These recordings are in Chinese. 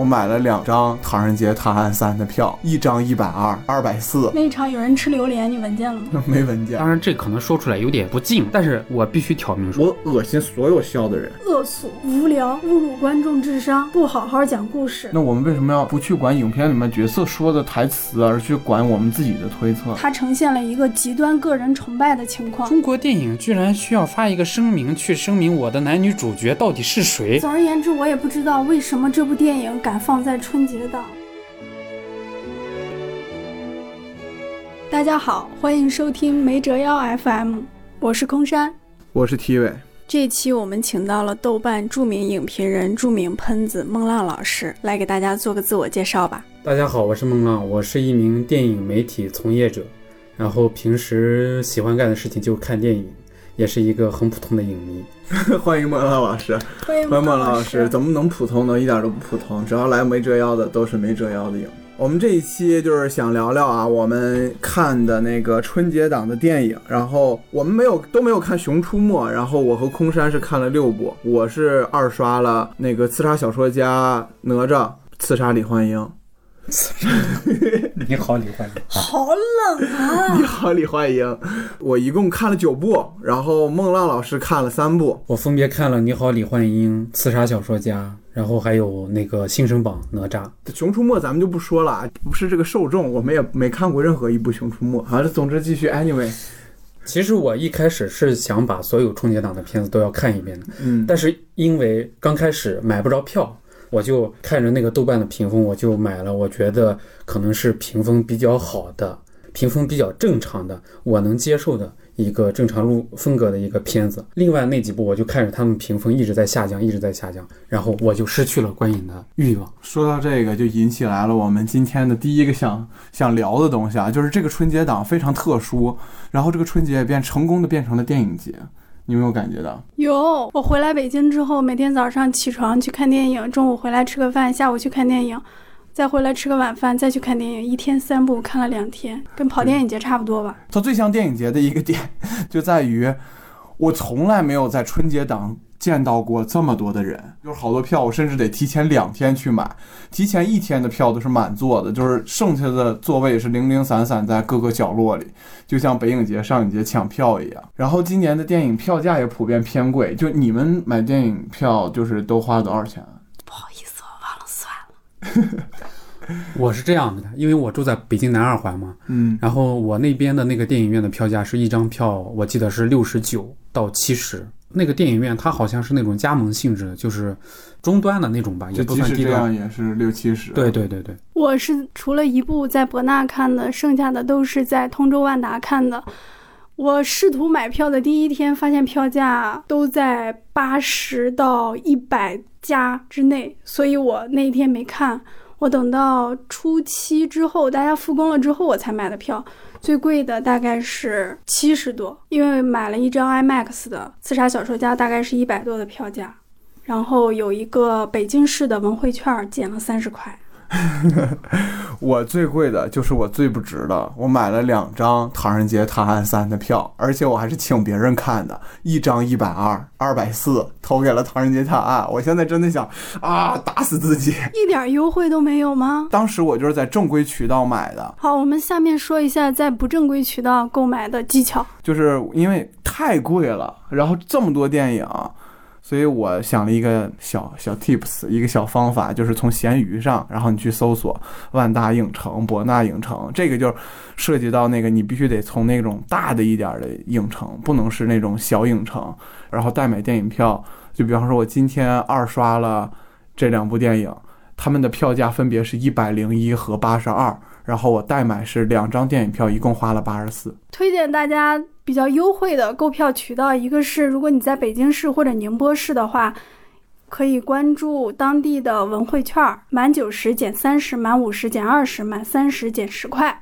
我买了两张《唐人街探案三》的票，一张一百二，二百四，那一场有人吃榴莲，你闻见了吗？没闻见当。然，这可能说出来有点不敬，但是我必须挑明说，我恶心所有笑的人。恶俗、无聊、侮辱观众智商，不好好讲故事。那我们为什么要不去管影片里面角色说的台词，而去管我们自己的推测？它呈现了一个极端个人崇拜的情况。中国电影居然需要发一个声明去声明我的男女主角到底是谁？总而言之，我也不知道为什么这部电影敢放在春节档。大家好，欢迎收听没折腰 FM，我是空山。我是 T 伟，这期我们请到了豆瓣著名影评人、著名喷子孟浪老师来给大家做个自我介绍吧。大家好，我是孟浪，我是一名电影媒体从业者，然后平时喜欢干的事情就是看电影，也是一个很普通的影迷。欢迎孟浪老师。欢迎欢迎孟老老师，怎么能普通呢？一点都不普通，只要来没折腰的都是没折腰的影。我们这一期就是想聊聊啊，我们看的那个春节档的电影，然后我们没有都没有看《熊出没》，然后我和空山是看了六部，我是二刷了那个《刺杀小说家》《哪吒》《刺杀李焕英》。你好，李焕英。好冷啊！你好，李焕英。我一共看了九部，然后孟浪老师看了三部。我分别看了《你好，李焕英》《刺杀小说家》，然后还有那个《新生榜》哪吒。《熊出没》咱们就不说了，啊，不是这个受众，我们也没看过任何一部《熊出没》。啊，总之继续，anyway，其实我一开始是想把所有春节档的片子都要看一遍的，嗯，但是因为刚开始买不着票，我就看着那个豆瓣的评分，我就买了。我觉得可能是评分比较好的、评分比较正常的，我能接受的一个正常路风格的一个片子。另外那几部，我就看着他们评分一直在下降，一直在下降，然后我就失去了观影的欲望。说到这个，就引起来了我们今天的第一个想想聊的东西啊，就是这个春节档非常特殊，然后这个春节也变成功的变成了电影节，你有没有感觉到？有，我回来北京之后，每天早上起床去看电影，中午回来吃个饭，下午去看电影，再回来吃个晚饭，再去看电影，一天三部，看了两天，跟跑电影节差不多吧。它最像电影节的一个点，就在于我从来没有在春节档见到过这么多的人，就是好多票我甚至得提前两天去买，提前一天的票都是满座的，就是剩下的座位是零零散散在各个角落里，就像北影节、上影节抢票一样。然后今年的电影票价也普遍偏贵，就你们买电影票就是都花了多少钱啊？不好意思，我忘了算了。我是这样的，因为我住在北京南二环嘛，嗯，然后我那边的那个电影院的票价是一张票，我记得是六十九到七十。那个电影院它好像是那种加盟性质的，就是中端的那种吧，也不算低端。也是六七十。对对对对，我是除了一部在博纳看的，剩下的都是在通州万达看的。我试图买票的第一天，发现票价都在八十到一百加之内，所以我那一天没看。我等到初七之后，大家复工了之后，我才买的票。最贵的大概是七十多，因为买了一张 IMAX 的《刺杀小说家》，大概是一百多的票价。然后有一个北京市的文汇券减了三十块。我最贵的就是我最不值的，我买了两张《唐人街探案三》的票，而且我还是请别人看的，一张一百二，二百四，投给了《唐人街探案》。我现在真的想啊，打死自己！一点优惠都没有吗？当时我就是在正规渠道买的，好，我们下面说一下在不正规渠道购买的技巧。就是因为太贵了，然后这么多电影。所以我想了一个小小 tips，一个小方法，就是从闲鱼上，然后你去搜索万达影城、博纳影城，这个就涉及到那个你必须得从那种大的一点的影城，不能是那种小影城，然后代买电影票。就比方说，我今天二刷了这两部电影，他们的票价分别是一百零一和八十二，然后我代买是两张电影票，一共花了八十四。推荐大家比较优惠的购票渠道，一个是如果你在北京市或者宁波市的话，可以关注当地的文汇券，满九十减三十，满五十减二十，满三十减十块。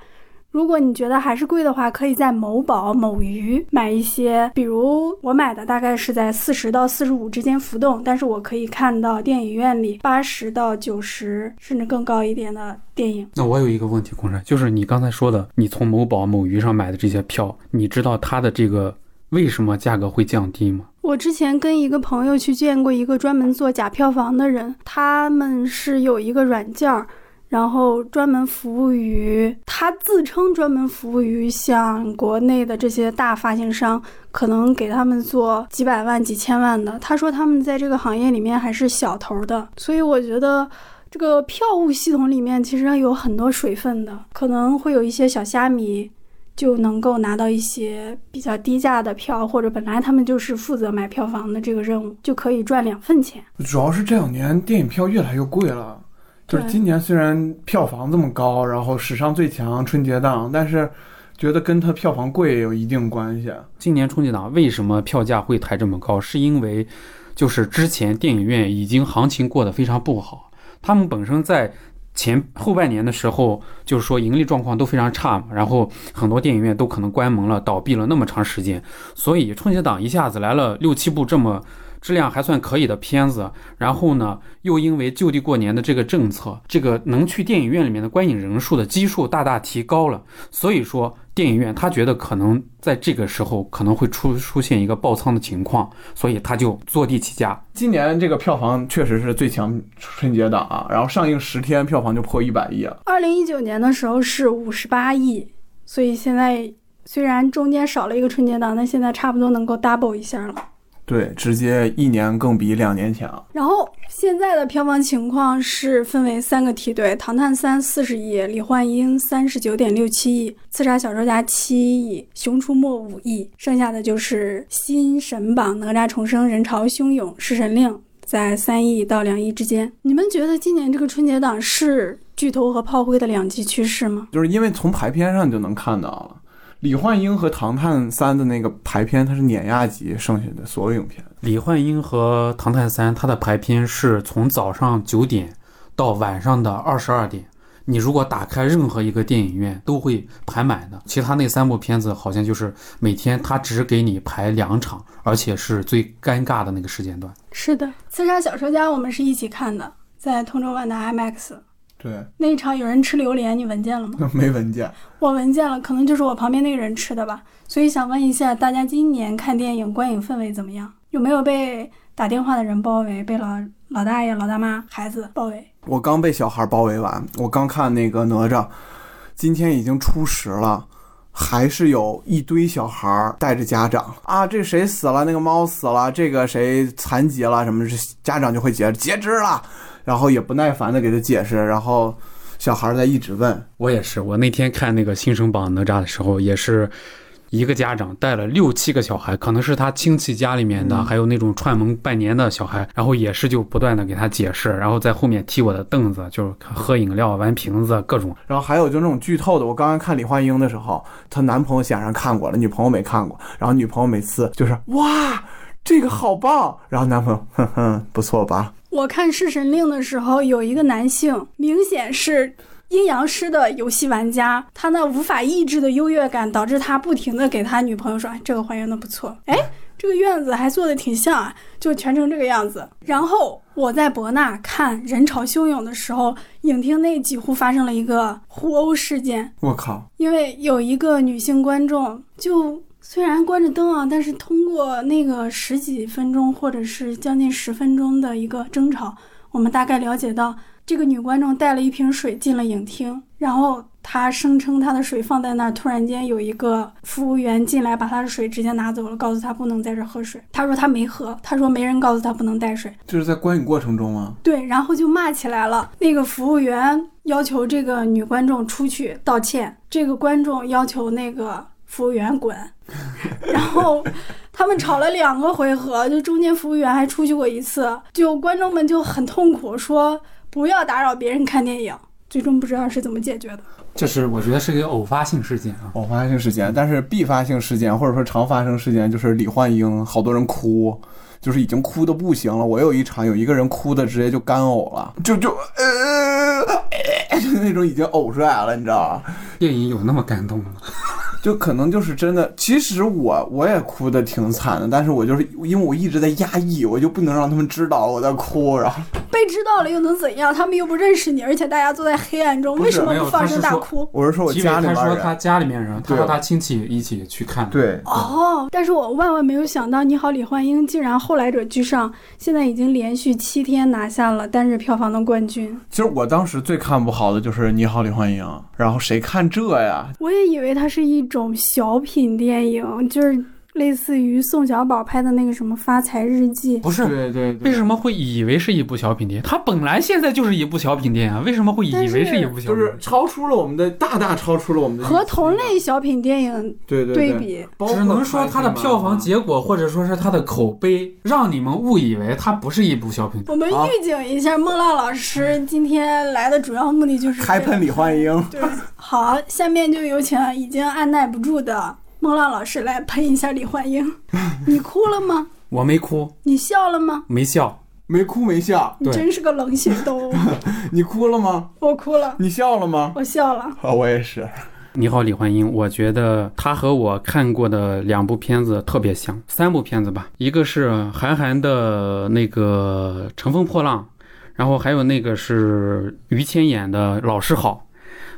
如果你觉得还是贵的话，可以在某宝、某鱼买一些，比如我买的大概是在四十到四十五之间浮动，但是我可以看到电影院里八十到九十甚至更高一点的电影。那我有一个问题，空山，就是你刚才说的，你从某宝、某鱼上买的这些票，你知道它的这个为什么价格会降低吗？我之前跟一个朋友去见过一个专门做假票房的人，他们是有一个软件儿，然后专门服务于他自称专门服务于像国内的这些大发行商，可能给他们做几百万、几千万的。他说他们在这个行业里面还是小头的，所以我觉得。这个票务系统里面其实有很多水分的，可能会有一些小虾米就能够拿到一些比较低价的票，或者本来他们就是负责买票房的这个任务，就可以赚两份钱。主要是这两年电影票越来越贵了，就是今年虽然票房这么高，然后史上最强春节档，但是觉得跟它票房贵也有一定关系。今年春节档为什么票价会抬这么高？是因为就是之前电影院已经行情过得非常不好，他们本身在前后半年的时候，就是说盈利状况都非常差嘛，然后很多电影院都可能关门了、倒闭了那么长时间，所以春节档一下子来了六七部这么。质量还算可以的片子，然后呢，又因为就地过年的这个政策，这个能去电影院里面的观影人数的基数大大提高了，所以说电影院他觉得可能在这个时候可能会出出现一个爆仓的情况，所以他就坐地起价。今年这个票房确实是最强春节档啊，然后上映十天票房就破一百亿了。二零一九年的时候是五十八亿，所以现在虽然中间少了一个春节档，但现在差不多能够 double 一下了。对，直接一年更比两年强。然后现在的票房情况是分为三个梯队：《唐探三》四十亿，《李焕英》三十九点六七亿，《刺杀小说家》七亿，《熊出没》五亿，剩下的就是新神榜、哪吒重生、人潮汹涌、弑神令，在三亿到两亿之间。你们觉得今年这个春节档是巨头和炮灰的两极趋势吗？就是因为从排片上就能看到了，李焕英和《唐探三》的那个排片，它是碾压级剩下的所有影片。李焕英和《唐探三》它的排片是从早上九点到晚上的二十二点。你如果打开任何一个电影院，都会排满的。其他那三部片子好像就是每天他只给你排两场，而且是最尴尬的那个时间段。是的，《刺杀小说家》我们是一起看的，在通州万达 IMAX 对，那一场有人吃榴莲，你闻见了吗？没闻见。我闻见了，可能就是我旁边那个人吃的吧。所以想问一下，大家今年看电影观影氛围怎么样？有没有被打电话的人包围，被老老大爷、老大妈、孩子包围？我刚被小孩包围完，我刚看那个哪吒，今天已经初十了，还是有一堆小孩带着家长啊，这谁死了？那个猫死了，这个谁残疾了？什么？这家长就会截截肢了，然后也不耐烦的给他解释，然后小孩在一直问，我也是，我那天看那个新生榜哪吒的时候，也是一个家长带了六七个小孩，可能是他亲戚家里面的，嗯还有那种串门拜年的小孩，然后也是就不断的给他解释，然后在后面踢我的凳子，就是喝饮料、玩瓶子，各种。然后还有就那种剧透的，我刚刚看李焕英的时候，她男朋友显然看过了，女朋友没看过，然后女朋友每次就是哇，这个好棒，然后男朋友 哼哼，不错吧？我看《弑神令》的时候，有一个男性，明显是阴阳师的游戏玩家，他那无法抑制的优越感，导致他不停的给他女朋友说：“哎，这个还原的不错，哎，这个院子还做的挺像啊，就全程这个样子。”然后我在博纳看《人潮汹涌》的时候，影厅内几乎发生了一个互殴事件，我靠，因为有一个女性观众，就虽然关着灯啊，但是通过那个十几分钟或者是将近十分钟的一个争吵，我们大概了解到，这个女观众带了一瓶水进了影厅，然后她声称她的水放在那儿，突然间有一个服务员进来把她的水直接拿走了，告诉她不能在这儿喝水。她说她没喝，她说没人告诉她不能带水。这是在观影过程中吗？对，然后就骂起来了。那个服务员要求这个女观众出去道歉，这个观众要求那个服务员滚。然后他们吵了两个回合，就中间服务员还出去过一次，就观众们就很痛苦，说不要打扰别人看电影。最终不知道是怎么解决的。这是我觉得是一个偶发性事件啊。偶发性事件，但是必发性事件或者说常发生事件就是李焕英，好多人哭，就是已经哭的不行了。我有一场有一个人哭的直接就干呕了，就就呃，就那种已经呕出来了，你知道吗？电影有那么感动吗？就可能就是真的，其实我我也哭的挺惨的，但是我就是因为我一直在压抑，我就不能让他们知道我在哭，然后被被知道了又能怎样？他们又不认识你，而且大家都在黑暗中，为什么不放声大哭？我是说我家里面人，他说他家里面人，他和他亲戚一起去看。对，哦，但是我万万没有想到，《你好，李焕英》竟然后来者居上，现在已经连续七天拿下了单日票房的冠军。其实我当时最看不好好的就是《你好，李焕英》，然后谁看这呀？我也以为它是一种小品电影，就是类似于宋小宝拍的那个什么《发财日记》。不是，对对为什么会以为是一部小品电影？它本来现在就是一部小品电影啊，为什么会以为是一部小品？就是超出了我们的大大超出了我们的和同类小品电影对对对比，只能说它的票房结果，或者说是它的口碑，让你们误以为它不是一部小品。我们预警一下，孟浪老师今天来的主要目的就是 开喷李焕英。对，好，下面就有请已经按耐不住的孟浪老师来喷一下李焕英。你哭了吗？我没哭，你笑了吗？没笑，没哭没笑，你真是个冷血动物。你哭了吗？我哭了，你笑了吗？我笑了。啊，我也是。你好，李焕英。我觉得他和我看过的两部片子特别像，三部片子吧，一个是韩寒的那个《乘风破浪》，然后还有那个是于谦演的《老师好》，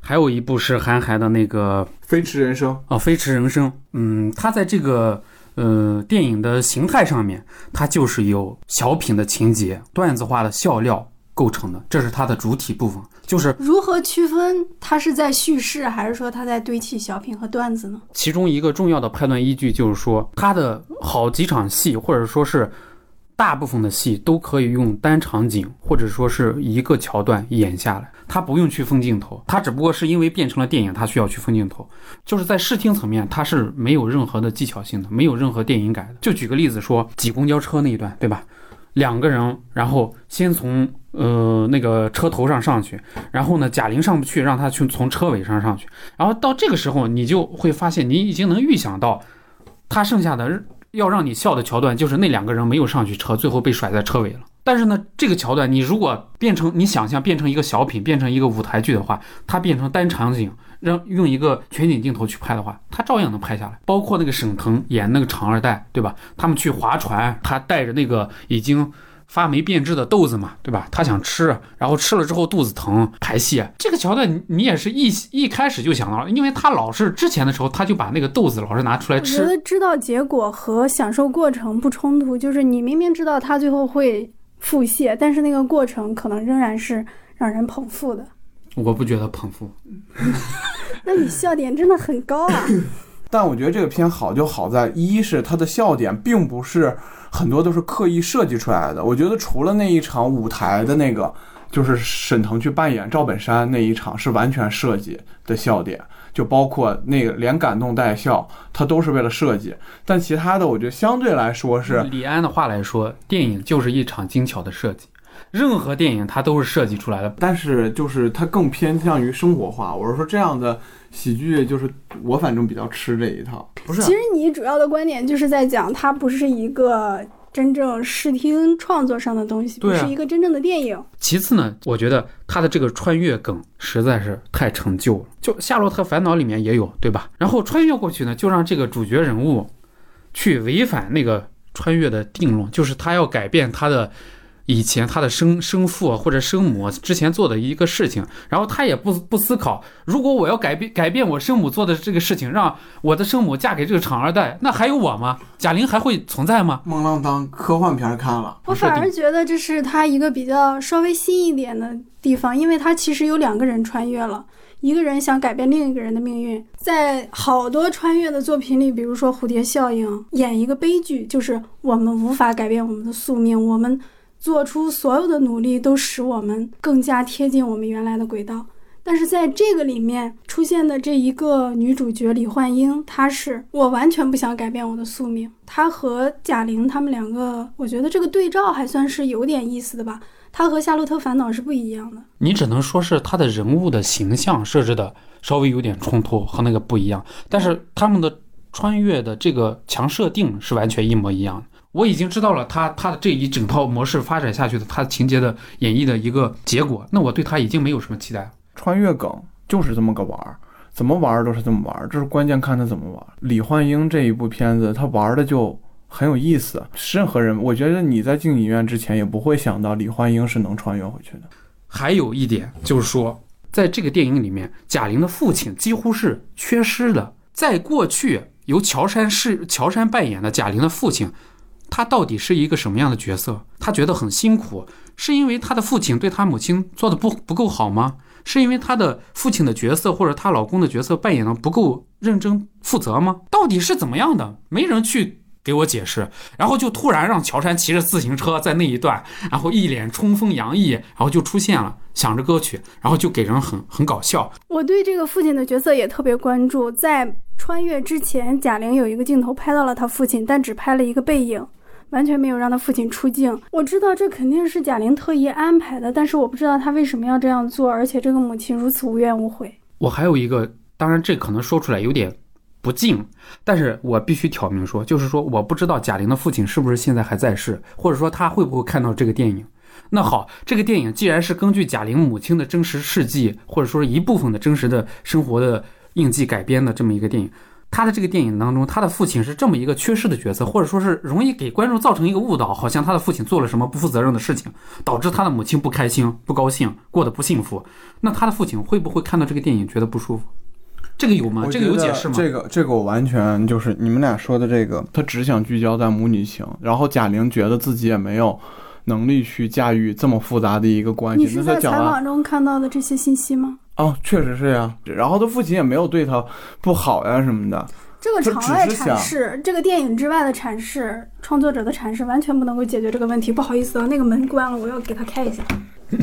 还有一部是韩寒的那个飞驰人生，哦，《飞驰人生》。嗯，他在这个呃电影的形态上面，它就是由小品的情节、段子化的笑料构成的，这是它的主体部分。就是如何区分它是在叙事，还是说它在堆砌小品和段子呢？其中一个重要的判断依据就是说，他的好几场戏，或者说是大部分的戏，都可以用单场景或者说是一个桥段演下来，他不用去分镜头，他只不过是因为变成了电影，他需要去分镜头。就是在视听层面，他是没有任何的技巧性的，没有任何电影感的。就举个例子说，挤公交车那一段，对吧？两个人，然后先从呃那个车头上上去，然后呢贾玲上不去，让他去从车尾上上去，然后到这个时候，你就会发现你已经能预想到，他剩下的要让你笑的桥段就是那两个人没有上去车，最后被甩在车尾了。但是呢，这个桥段你如果变成你想象变成一个小品，变成一个舞台剧的话，它变成单场景，让用一个全景镜头去拍的话，它照样能拍下来。包括那个沈腾演那个长二代，对吧？他们去划船，他带着那个已经发霉变质的豆子嘛，对吧？他想吃，然后吃了之后肚子疼排泄。这个桥段你你也是一一开始就想到了，因为他老是之前的时候他就把那个豆子老是拿出来吃我觉，得知道结果和享受过程不冲突，就是你明明知道他最后会腹泻，但是那个过程可能仍然是让人捧腹的。我不觉得捧腹。那你笑点真的很高啊！但我觉得这个片好就好在，一是它的笑点并不是很多都是刻意设计出来的。我觉得除了那一场舞台的那个，就是沈腾去扮演赵本山那一场是完全设计的笑点，就包括那个连感动带笑，他都是为了设计。但其他的，我觉得相对来说是李安的话来说，电影就是一场精巧的设计，任何电影它都是设计出来的。但是就是它更偏向于生活化。我是说这样的喜剧，就是我反正比较吃这一套。不是其实你主要的观点就是在讲它不是一个真正视听创作上的东西，不是一个真正的电影。其次呢，我觉得他的这个穿越梗实在是太陈旧了。就《夏洛特烦恼》里面也有，对吧？然后穿越过去呢，就让这个主角人物去违反那个穿越的定论，就是他要改变他的以前他的生生父或者生母之前做的一个事情，然后他也不不思考，如果我要改变改变我生母做的这个事情，让我的生母嫁给这个厂二代，那还有我吗？贾玲还会存在吗？孟浪当科幻片看了，我反而觉得这是他一个比较稍微新一点的地方，因为他其实有两个人穿越了，一个人想改变另一个人的命运。在好多穿越的作品里，比如说《蝴蝶效应》，演一个悲剧，就是我们无法改变我们的宿命，我们做出所有的努力都使我们更加贴近我们原来的轨道。但是在这个里面出现的这一个女主角李焕英，她是我完全不想改变我的宿命。她和贾玲他们两个，我觉得这个对照还算是有点意思的吧。她和《夏洛特烦恼》是不一样的。你只能说是她的人物的形象设置的稍微有点冲突，和那个不一样，但是他们的穿越的这个强设定是完全一模一样的。我已经知道了他他的这一整套模式发展下去的他情节的演绎的一个结果，那我对他已经没有什么期待了。穿越梗就是这么个玩儿，怎么玩儿都是这么玩儿，这是关键看他怎么玩儿。李焕英这一部片子，他玩的就很有意思。任何人，我觉得你在进影院之前也不会想到李焕英是能穿越回去的。还有一点就是说，在这个电影里面，贾玲的父亲几乎是缺失的。在过去，由乔杉是乔杉扮演的贾玲的父亲，他到底是一个什么样的角色？他觉得很辛苦，是因为他的父亲对他母亲做的不不够好吗？是因为他的父亲的角色或者她老公的角色扮演的不够认真负责吗？到底是怎么样的？没人去给我解释。然后就突然让乔杉骑着自行车在那一段，然后一脸春风洋溢，然后就出现了，想着歌曲，然后就给人很很搞笑。我对这个父亲的角色也特别关注。在穿越之前，贾玲有一个镜头拍到了他父亲，但只拍了一个背影。完全没有让他父亲出镜。我知道这肯定是贾玲特意安排的，但是我不知道他为什么要这样做，而且这个母亲如此无怨无悔。我还有一个，当然这可能说出来有点不敬，但是我必须挑明说，就是说我不知道贾玲的父亲是不是现在还在世，或者说他会不会看到这个电影。那好，这个电影既然是根据贾玲母亲的真实事迹，或者说一部分的真实的生活的印记改编的这么一个电影。他的这个电影当中，他的父亲是这么一个缺失的角色，或者说是容易给观众造成一个误导，好像他的父亲做了什么不负责任的事情，导致他的母亲不开心、不高兴，过得不幸福。那他的父亲会不会看到这个电影觉得不舒服？这个有吗？这个有解释吗？这个这个我完全就是你们俩说的这个，他只想聚焦在母女情，然后贾玲觉得自己也没有能力去驾驭这么复杂的一个关系。你是在采访中看到的这些信息吗？哦，确实是呀。然后他父亲也没有对他不好呀什么的。这个场外阐释，这个电影之外的阐释，创作者的阐释完全不能够解决这个问题。不好意思啊，那个门关了，我要给他开一下。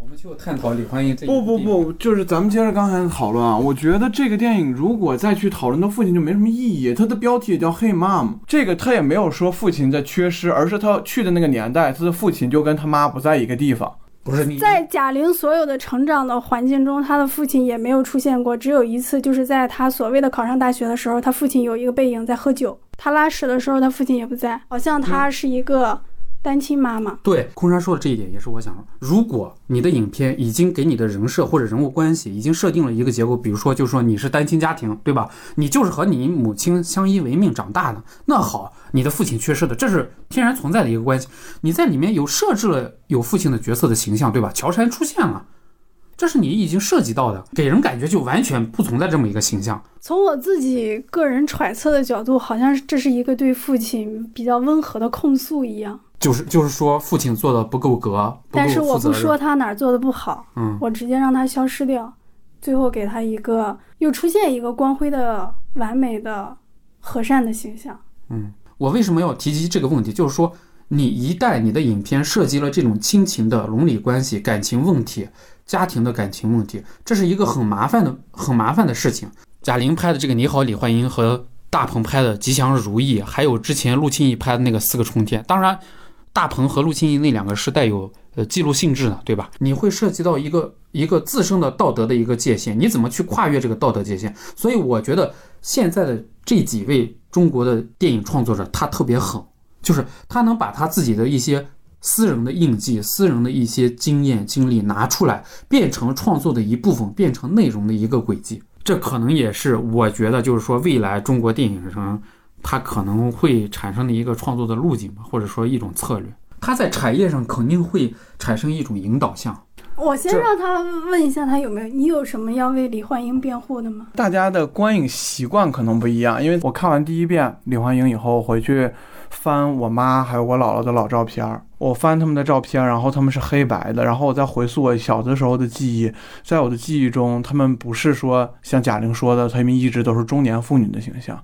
我们就探讨李焕英这不不不，就是咱们接着刚才的讨论啊。我觉得这个电影如果再去讨论他父亲，就没什么意义。他的标题也叫《Hey mom》，这个他也没有说父亲在缺失，而是他去的那个年代，他的父亲就跟他妈不在一个地方。不是你在贾玲所有的成长的环境中，她的父亲也没有出现过，只有一次，就是在她所谓的考上大学的时候，她父亲有一个背影在喝酒，她拉屎的时候，她父亲也不在，好像她是一个。单亲妈妈对空山说的这一点也是我想说，如果你的影片已经给你的人设或者人物关系已经设定了一个结构，比如说就是说你是单亲家庭，对吧？你就是和你母亲相依为命长大的，那好，你的父亲去世的，这是天然存在的一个关系。你在里面有设置了有父亲的角色的形象，对吧？乔杉出现了，这是你已经涉及到的，给人感觉就完全不存在这么一个形象。从我自己个人揣测的角度，好像这是一个对父亲比较温和的控诉一样。就是就是说，父亲做的不够格，但是我不说他哪儿做的不好，嗯，我直接让他消失掉，最后给他一个又出现一个光辉的、完美的、和善的形象。嗯，我为什么要提及这个问题？就是说，你一旦你的影片涉及了这种亲情的伦理关系、感情问题、家庭的感情问题，这是一个很麻烦的、很麻烦的事情。贾玲拍的这个《你好，李焕英》和大鹏拍的《吉祥如意》，还有之前陆庆义拍的那个《四个春天》，当然。大鹏和陆青义那两个是带有呃记录性质的，对吧？你会涉及到一个一个自身的道德的一个界限，你怎么去跨越这个道德界限？所以我觉得现在的这几位中国的电影创作者，他特别狠，就是他能把他自己的一些私人的印记、私人的一些经验经历拿出来，变成创作的一部分，变成内容的一个轨迹。这可能也是我觉得，就是说未来中国电影上。它可能会产生的一个创作的路径吧，或者说一种策略，他在产业上肯定会产生一种引导项。我先让他问一下，他有没有你有什么要为李焕英辩护的吗？大家的观影习惯可能不一样，因为我看完第一遍李焕英以后，回去翻我妈还有我姥姥的老照片，我翻他们的照片，然后他们是黑白的，然后我再回溯我小的时候的记忆，在我的记忆中，他们不是说像贾玲说的，他们一直都是中年妇女的形象。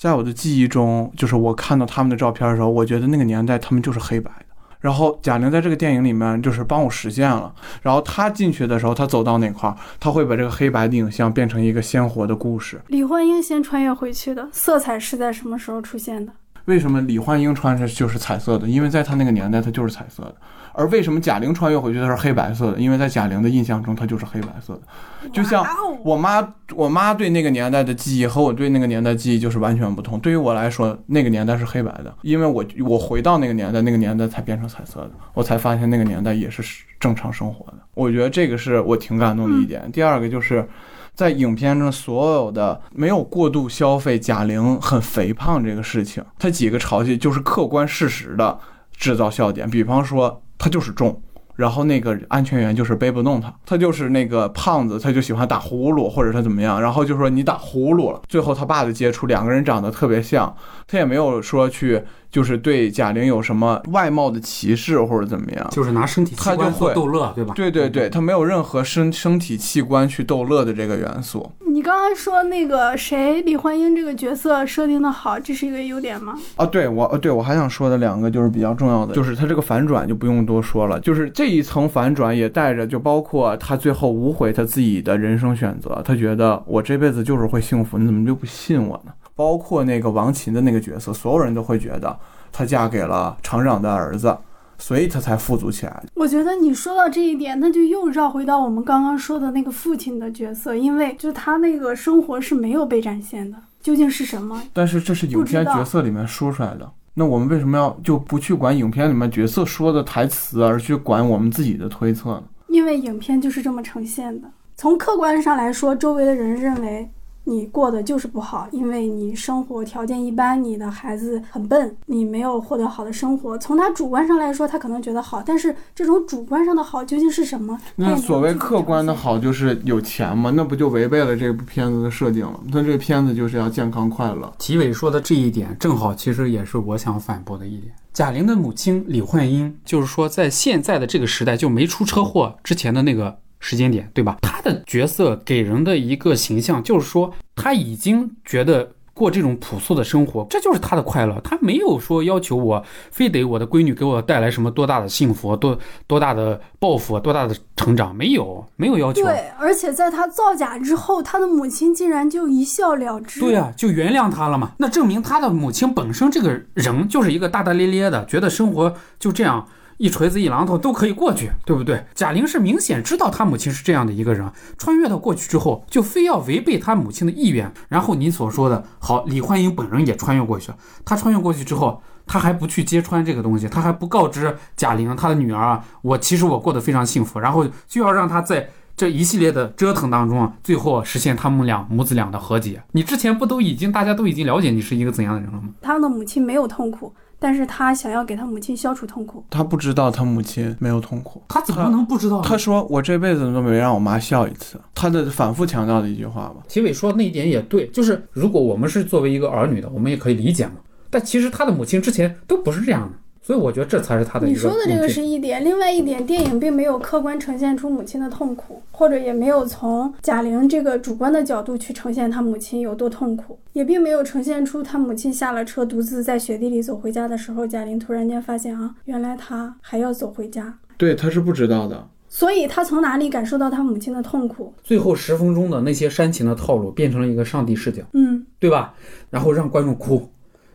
在我的记忆中，就是我看到他们的照片的时候，我觉得那个年代他们就是黑白的。然后贾玲在这个电影里面就是帮我实现了。然后她进去的时候，她走到哪块儿，她会把这个黑白的影像变成一个鲜活的故事。李焕英先穿越回去的色彩是在什么时候出现的？为什么李焕英穿着就是彩色的？因为在她那个年代，她就是彩色的。而为什么贾玲穿越回去她是黑白色的？因为在贾玲的印象中，她就是黑白色的。就像我妈，我妈对那个年代的记忆和我对那个年代记忆就是完全不同。对于我来说，那个年代是黑白的，因为我我回到那个年代，那个年代才变成彩色的，我才发现那个年代也是正常生活的。我觉得这个是我挺感动的一点。第二个就是。在影片中所有的没有过度消费贾玲很肥胖这个事情，他几个潮戏就是客观事实的制造笑点，比方说他就是重。然后那个安全员就是背不动他，他就是那个胖子，他就喜欢打呼噜或者他怎么样，然后就说你打呼噜了。最后他爸的接触，两个人长得特别像，他也没有说去就是对贾玲有什么外貌的歧视或者怎么样，就是拿身体器官做逗乐，对吧？对对对，他没有任何身身体器官去逗乐的这个元素。你刚才说那个谁李焕英这个角色设定的好，这是一个优点吗？啊，对我，对我还想说的两个就是比较重要的，就是他这个反转就不用多说了，就是这一层反转也带着，就包括他最后无悔他自己的人生选择，他觉得我这辈子就是会幸福，你怎么就不信我呢？包括那个王琴的那个角色，所有人都会觉得她嫁给了厂长的儿子。所以他才富足起来。我觉得你说到这一点，那就又绕回到我们刚刚说的那个父亲的角色，因为就他那个生活是没有被展现的，究竟是什么？但是这是影片角色里面说出来的。那我们为什么要就不去管影片里面角色说的台词，而去管我们自己的推测呢？因为影片就是这么呈现的。从客观上来说，周围的人认为。你过得就是不好，因为你生活条件一般，你的孩子很笨，你没有获得好的生活。从他主观上来说，他可能觉得好，但是这种主观上的好究竟是什么？那所谓客观的好就是有钱吗？那不就违背了这部片子的设定了？那这个片子就是要健康快乐。体委说的这一点，正好其实也是我想反驳的一点。贾玲的母亲李焕英，就是说在现在的这个时代，就没出车祸之前的那个。时间点对吧？他的角色给人的一个形象就是说，他已经觉得过这种朴素的生活，这就是他的快乐。他没有说要求我非得我的闺女给我带来什么多大的幸福、多多大的抱负、多大的成长，没有，没有要求。对，而且在他造假之后，他的母亲竟然就一笑了之。对呀，就原谅他了嘛。那证明他的母亲本身这个人就是一个大大咧咧的，觉得生活就这样。一锤子一榔头都可以过去，对不对？贾玲是明显知道她母亲是这样的一个人，穿越到过去之后，就非要违背她母亲的意愿。然后你所说的好，李焕英本人也穿越过去了。她穿越过去之后，她还不去揭穿这个东西，她还不告知贾玲她的女儿啊，我其实我过得非常幸福。然后就要让她在这一系列的折腾当中啊，最后实现他们俩母子俩的和解。你之前不都已经大家都已经了解你是一个怎样的人了吗？他的母亲没有痛苦。但是他想要给他母亲消除痛苦，他不知道他母亲没有痛苦，他怎么能不知道？他说我这辈子都没让我妈笑一次，他的反复强调的一句话吧。齐伟说的那一点也对，就是如果我们是作为一个儿女的，我们也可以理解嘛。但其实他的母亲之前都不是这样的。所以我觉得这才是他的。你说的这个是一点，另外一点，电影并没有客观呈现出母亲的痛苦，或者也没有从贾玲这个主观的角度去呈现她母亲有多痛苦，也并没有呈现出她母亲下了车独自在雪地里走回家的时候，贾玲突然间发现啊，原来她还要走回家。对，她是不知道的。所以她从哪里感受到她母亲的痛苦？最后十分钟的那些煽情的套路变成了一个上帝视角，嗯，对吧？然后让观众哭。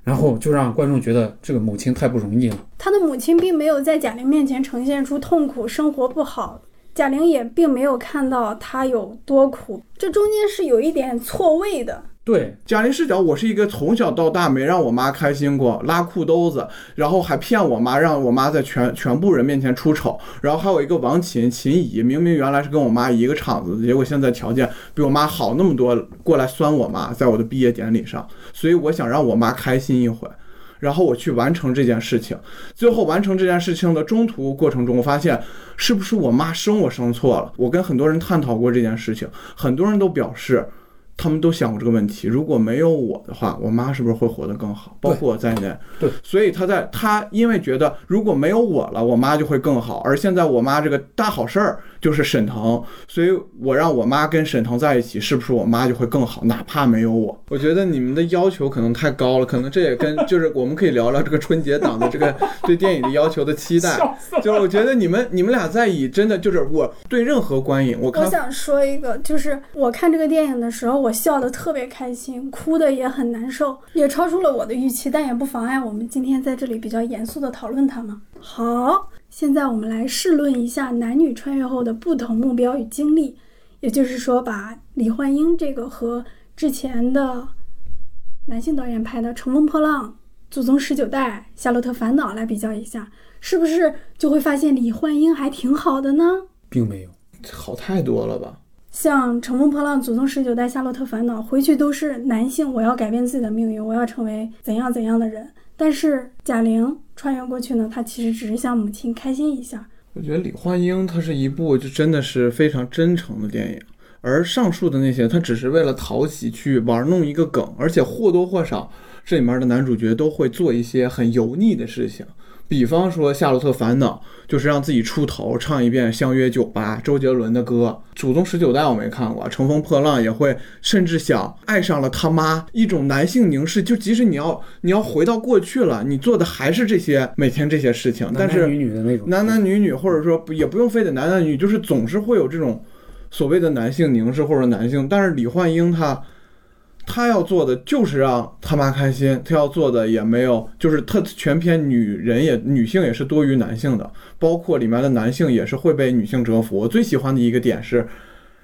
然后就让观众觉得这个母亲太不容易了。他的母亲并没有在贾玲面前呈现出痛苦、生活不好，贾玲也并没有看到他有多苦，这中间是有一点错位的。对，贾玲视角，我是一个从小到大没让我妈开心过，拉裤兜子，然后还骗我妈，让我妈在全全部人面前出丑。然后还有一个王琴秦怡，明明原来是跟我妈一个厂子，结果现在条件比我妈好那么多，过来酸我妈，在我的毕业典礼上。所以我想让我妈开心一回，然后我去完成这件事情。最后完成这件事情的中途过程中，我发现是不是我妈生我生错了？我跟很多人探讨过这件事情，很多人都表示。他们都想过这个问题，如果没有我的话，我妈是不是会活得更好？包括我在内。对，所以他在他因为觉得如果没有我了，我妈就会更好。而现在我妈这个大好事儿就是沈腾，所以我让我妈跟沈腾在一起，是不是我妈就会更好？哪怕没有我，我觉得你们的要求可能太高了，可能这也跟就是我们可以聊聊这个春节档的这个对电影的要求的期待。就是我觉得你们你们俩在以真的就是我对任何观影，我我想说一个，就是我看这个电影的时候。我笑得特别开心，哭的也很难受，也超出了我的预期，但也不妨碍我们今天在这里比较严肃的讨论它嘛。好，现在我们来试论一下男女穿越后的不同目标与经历，也就是说，把李焕英这个和之前的男性导演拍的《乘风破浪》《祖宗十九代》《夏洛特烦恼》来比较一下，是不是就会发现李焕英还挺好的呢？并没有，好太多了吧。像《乘风破浪》《祖宗十九代》《夏洛特烦恼》，回去都是男性，我要改变自己的命运，我要成为怎样怎样的人。但是贾玲穿越过去呢，她其实只是想母亲开心一下。我觉得李焕英它是一部就真的是非常真诚的电影，而上述的那些，它只是为了讨喜去玩弄一个梗，而且或多或少这里面的男主角都会做一些很油腻的事情。比方说《夏洛特烦恼》，就是让自己出头，唱一遍《相约九八》周杰伦的歌。《祖宗十九代》我没看过，《乘风破浪》也会，甚至想爱上了他妈，一种男性凝视。就即使你要你要回到过去了，你做的还是这些每天这些事情，但是男男女女的那种，男男女女，或者说不也不用非得男男女，就是总是会有这种所谓的男性凝视或者男性。但是李焕英她她要做的就是让他妈开心，他要做的也没有，就是他全篇女人也女性也是多于男性的，包括里面的男性也是会被女性折服。我最喜欢的一个点是。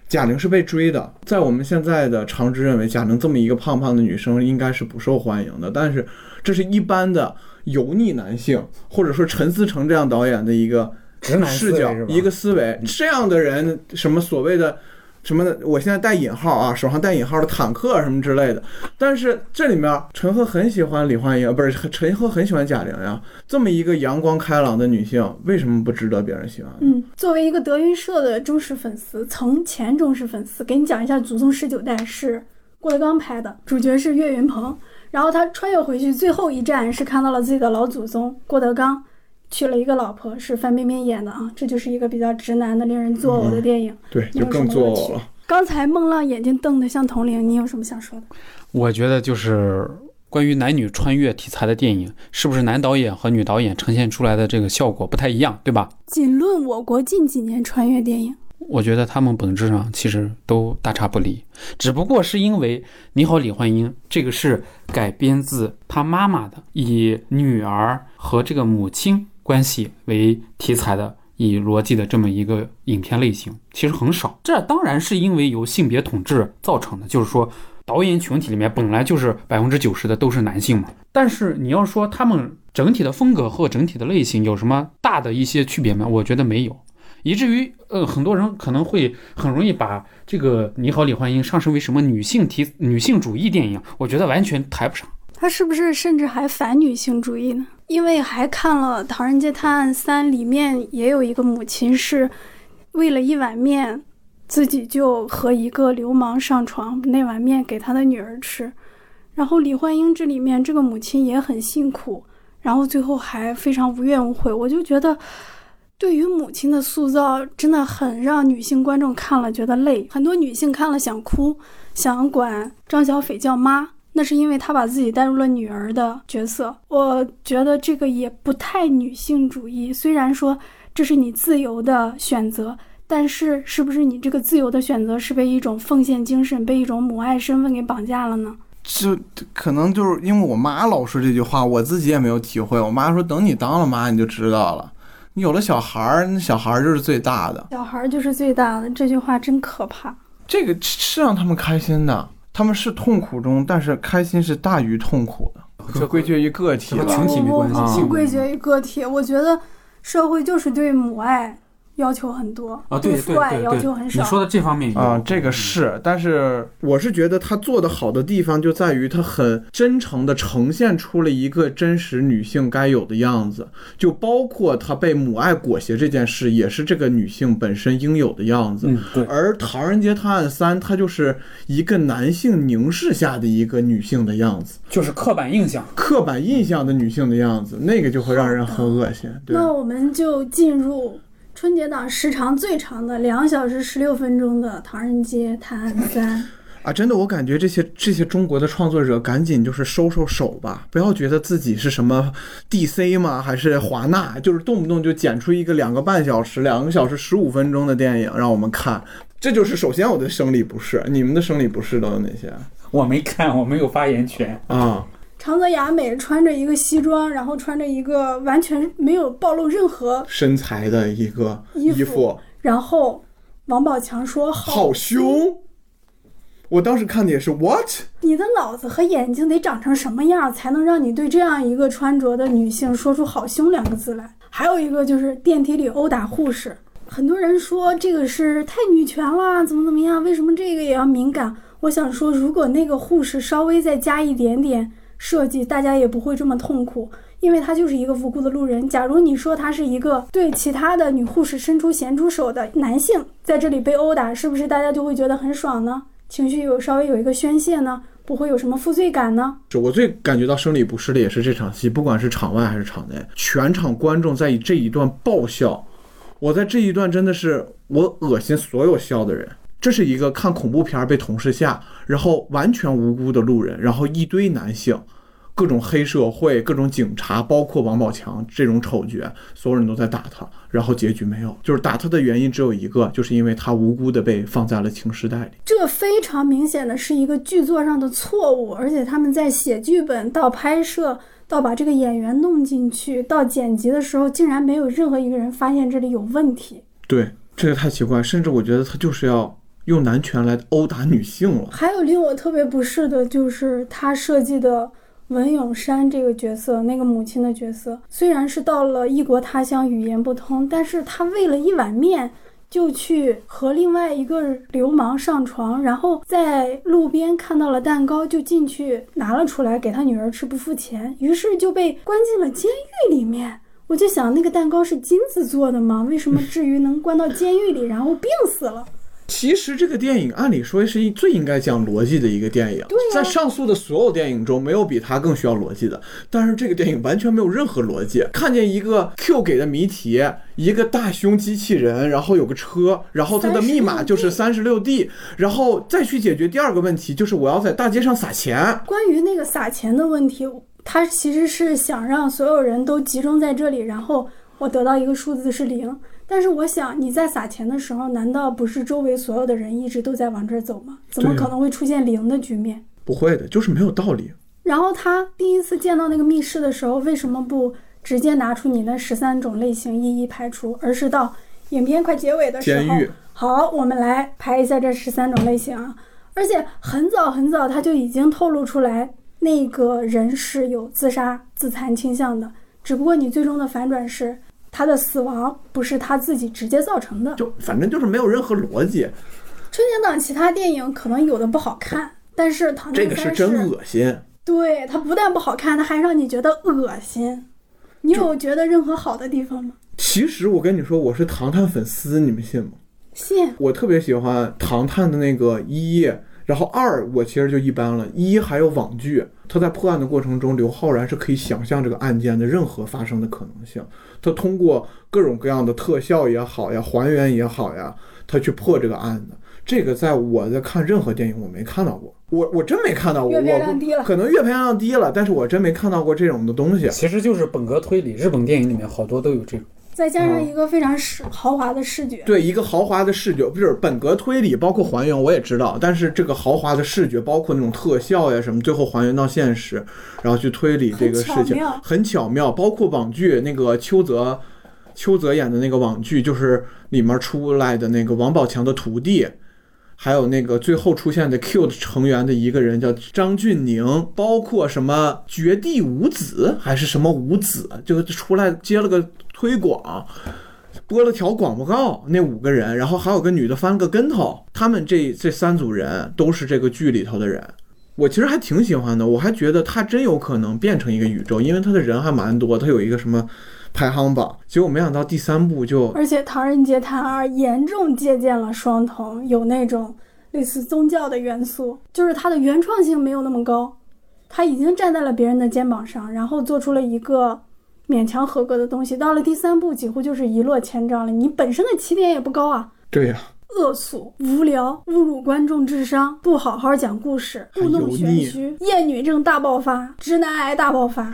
贾玲是被追的，在我们现在的常知认为，贾玲这么一个胖胖的女生应该是不受欢迎的。但是，这是一般的油腻男性，或者说陈思诚这样导演的一个直男视角？一个思维。这样的人，什么所谓的什么的，我现在带引号啊，手上带引号的坦克什么之类的。但是这里面陈赫很喜欢李焕英，不是陈赫很喜欢贾玲呀。这么一个阳光开朗的女性，为什么不值得别人喜欢？嗯，作为一个德云社的忠实粉丝，从前忠实粉丝，给你讲一下《祖宗十九代》是郭德纲拍的，主角是岳云鹏。然后他穿越回去，最后一站是看到了自己的老祖宗郭德纲，娶了一个老婆，是范冰冰演的啊。这就是一个比较直男的、令人作呕的电影。对，就更作呕了。刚才孟浪眼睛瞪得像铜铃，你有什么想说的？我觉得就是关于男女穿越题材的电影，是不是男导演和女导演呈现出来的这个效果不太一样，对吧？仅论我国近几年穿越电影，我觉得他们本质上其实都大差不离，只不过是因为《你好，李焕英》这个是改编自他妈妈的，以女儿和这个母亲关系为题材的。以逻辑的这么一个影片类型，其实很少。这当然是因为由性别统治造成的，就是说导演群体里面本来就是百分之九十的都是男性嘛。但是你要说他们整体的风格和整体的类型有什么大的一些区别吗？我觉得没有。以至于呃，很多人可能会很容易把这个《你好，李焕英》上升为什么女性题、女性主义电影，我觉得完全抬不上。他是不是甚至还反女性主义呢？因为还看了《唐人街探案三》，里面也有一个母亲是为了一碗面，自己就和一个流氓上床，那碗面给他的女儿吃。然后李焕英这里面这个母亲也很辛苦，然后最后还非常无怨无悔。我就觉得，对于母亲的塑造真的很让女性观众看了觉得累，很多女性看了想哭，想管张小斐叫妈。那是因为他把自己带入了女儿的角色，我觉得这个也不太女性主义。虽然说这是你自由的选择，但是是不是你这个自由的选择是被一种奉献精神、被一种母爱身份给绑架了呢？就可能就是因为我妈老说这句话，我自己也没有体会。我妈说，等你当了妈，你就知道了。你有了小孩儿，那小孩儿就是最大的。小孩儿就是最大的，这句话真可怕。这个是让他们开心的。他们是痛苦中，但是开心是大于痛苦的。这归结于个体了，群体没关系归结于个体。我觉得社会就是对母爱要求很多，啊，对对父爱对对要求很，少。你说的这方面啊，这个是，但是我是觉得他做的好的地方就在于他很真诚的呈现出了一个真实女性该有的样子，就包括她被母爱裹挟这件事，也是这个女性本身应有的样子。嗯，对，而《唐人街探案三》，它就是一个男性凝视下的一个女性的样子，就是刻板印象。刻板印象的女性的样子，那个就会让人很恶心。对，那我们就进入春节档时长最长的两小时十六分钟的《唐人街探案三》。啊，真的，我感觉这些这些中国的创作者赶紧就是收收手吧，不要觉得自己是什么 DC 吗，还是华纳，就是动不动就剪出一个两个半小时、两个小时十五分钟的电影让我们看。这就是首先我的生理不适，你们的生理不适都有哪些我没看，我没有发言权。啊？长泽雅美穿着一个西装，然后穿着一个完全没有暴露任何，身材的一个衣服衣服，然后王宝强说：“好凶！我当时看的也是 what？你的脑子和眼睛得长成什么样，才能让你对这样一个穿着的女性说出‘好凶’两个字来？”还有一个就是电梯里殴打护士，很多人说这个是太女权了，怎么怎么样？为什么这个也要敏感？我想说，如果那个护士稍微再加一点点设计，大家也不会这么痛苦，因为他就是一个无辜的路人。假如你说他是一个对其他的女护士伸出咸猪手的男性，在这里被殴打，是不是大家就会觉得很爽呢？情绪有稍微有一个宣泄呢？不会有什么负罪感呢？是我最感觉到生理不适的也是这场戏，不管是场外还是场内，全场观众在以这一段爆笑。我在这一段真的是我恶心所有笑的人。这是一个看恐怖片被同事吓，然后完全无辜的路人，然后一堆男性，各种黑社会、各种警察，包括王宝强这种丑角，所有人都在打他，然后结局没有，就是打他的原因只有一个，就是因为他无辜的被放在了情尸袋里。这非常明显的是一个剧作上的错误，而且他们在写剧本到拍摄到把这个演员弄进去到剪辑的时候，竟然没有任何一个人发现这里有问题。对，这个太奇怪，甚至我觉得他就是要。用男权来殴打女性了。还有令我特别不适的就是他设计的文咏珊这个角色，那个母亲的角色，虽然是到了异国他乡，语言不通，但是他为了一碗面就去和另外一个流氓上床，然后在路边看到了蛋糕就进去拿了出来给他女儿吃，不付钱，于是就被关进了监狱里面。我就想，那个蛋糕是金子做的吗？为什么至于能关到监狱里，然后病死了？其实这个电影按理说是最应该讲逻辑的一个电影，在上述的所有电影中，没有比它更需要逻辑的。但是这个电影完全没有任何逻辑。看见一个 Q 给的谜题，一个大胸机器人，然后有个车，然后它的密码就是三十六 D，然后再去解决第二个问题，就是我要在大街上撒钱。关于那个撒钱的问题，他其实是想让所有人都集中在这里，然后我得到一个数字是零。但是我想，你在撒钱的时候，难道不是周围所有的人一直都在往这儿走吗？怎么可能会出现零的局面？不会的，就是没有道理。然后他第一次见到那个密室的时候，为什么不直接拿出你那十三种类型一一排除，而是到影片快结尾的时候，好，我们来排一下这十三种类型啊！而且很早很早他就已经透露出来，那个人是有自杀自残倾向的，只不过你最终的反转是。他的死亡不是他自己直接造成的，就反正就是没有任何逻辑。春节档其他电影可能有的不好看，但是《唐探三》这个是真恶心。对，它不但不好看，它还让你觉得恶心。你有觉得任何好的地方吗？其实我跟你说，我是唐探粉丝，你们信吗？信。我特别喜欢唐探的那个一。然后二我其实就一般了，一还有网剧，他在破案的过程中，刘昊然是可以想象这个案件的任何发生的可能性，他通过各种各样的特效也好呀，还原也好呀，他去破这个案子。这个在我在看任何电影我没看到过，我我真没看到过，我可能阅片量低了，但是我真没看到过这种的东西。其实就是本格推理，日本电影里面好多都有这种。再加上一个非常视豪华的视觉，对一个豪华的视觉，不是本格推理，包括还原我也知道，但是这个豪华的视觉，包括那种特效呀什么，最后还原到现实，然后去推理这个事情，很巧妙。包括网剧那个邱泽，邱泽演的那个网剧，就是里面出来的那个王宝强的徒弟。还有那个最后出现的 Q 的成员的一个人叫张峻宁，包括什么绝地五子还是什么五子，就出来接了个推广，播了条广播告。那五个人，然后还有个女的翻了个跟头，他们这这三组人都是这个剧里头的人。我其实还挺喜欢的，我还觉得他真有可能变成一个宇宙，因为他的人还蛮多，他有一个什么。排行榜，结果没想到第三部就，而且《唐人街探二》严重借鉴了双瞳，有那种类似宗教的元素，就是它的原创性没有那么高，他已经站在了别人的肩膀上，然后做出了一个勉强合格的东西。到了第三部，几乎就是一落千丈了。你本身的起点也不高啊，对呀，恶俗、无聊、侮辱观众智商，不好好讲故事，故弄玄虚，厌女症大爆发，直男癌大爆发。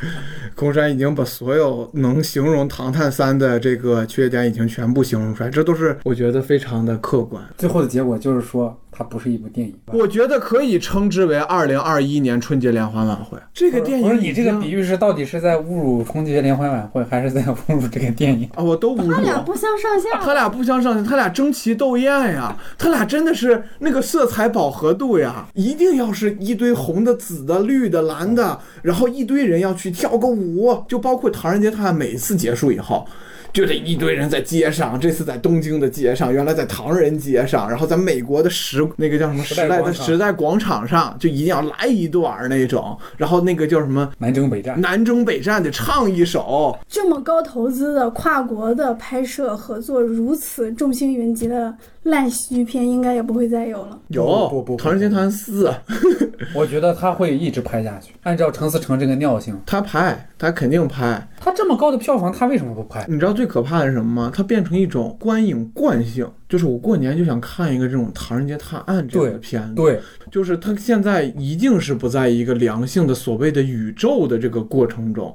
空山已经把所有能形容《唐探三》的这个缺点已经全部形容出来，这都是我觉得非常的客观。最后的结果就是说。它不是一部电影，我觉得可以称之为二零二一年春节联欢晚会。这个电影，你这个比喻是到底是在侮辱春节联欢晚会，还是在侮辱这个电影啊？我都侮辱。他俩不相上下，他俩不相上下，他俩争奇斗艳呀，他俩真的是那个色彩饱和度呀，一定要是一堆红的、紫的、绿的、蓝的，然后一堆人要去跳个舞，就包括《唐人街探案》，每次结束以后。就这一堆人在街上，这次在东京的街上，原来在唐人街上，然后在美国的时那个叫什么时时代的时代广场上，就一定要来一段儿那种，然后那个叫什么南征北战，南征北战得唱一首，这么高投资的跨国的拍摄合作，如此众星云集的烂喜剧片，应该也不会再有了。有不不不《唐人街探案四》，我觉得他会一直拍下去。按照陈思诚这个尿性，他拍，他肯定拍。他这么高的票房，他为什么不拍？你知道最可怕的是什么吗？它变成一种观影惯性，就是我过年就想看一个这种《唐人街探案》这样的片子。对，就是他现在一定是不在一个良性的所谓的宇宙的这个过程中，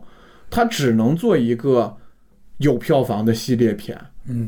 他只能做一个有票房的系列片。嗯，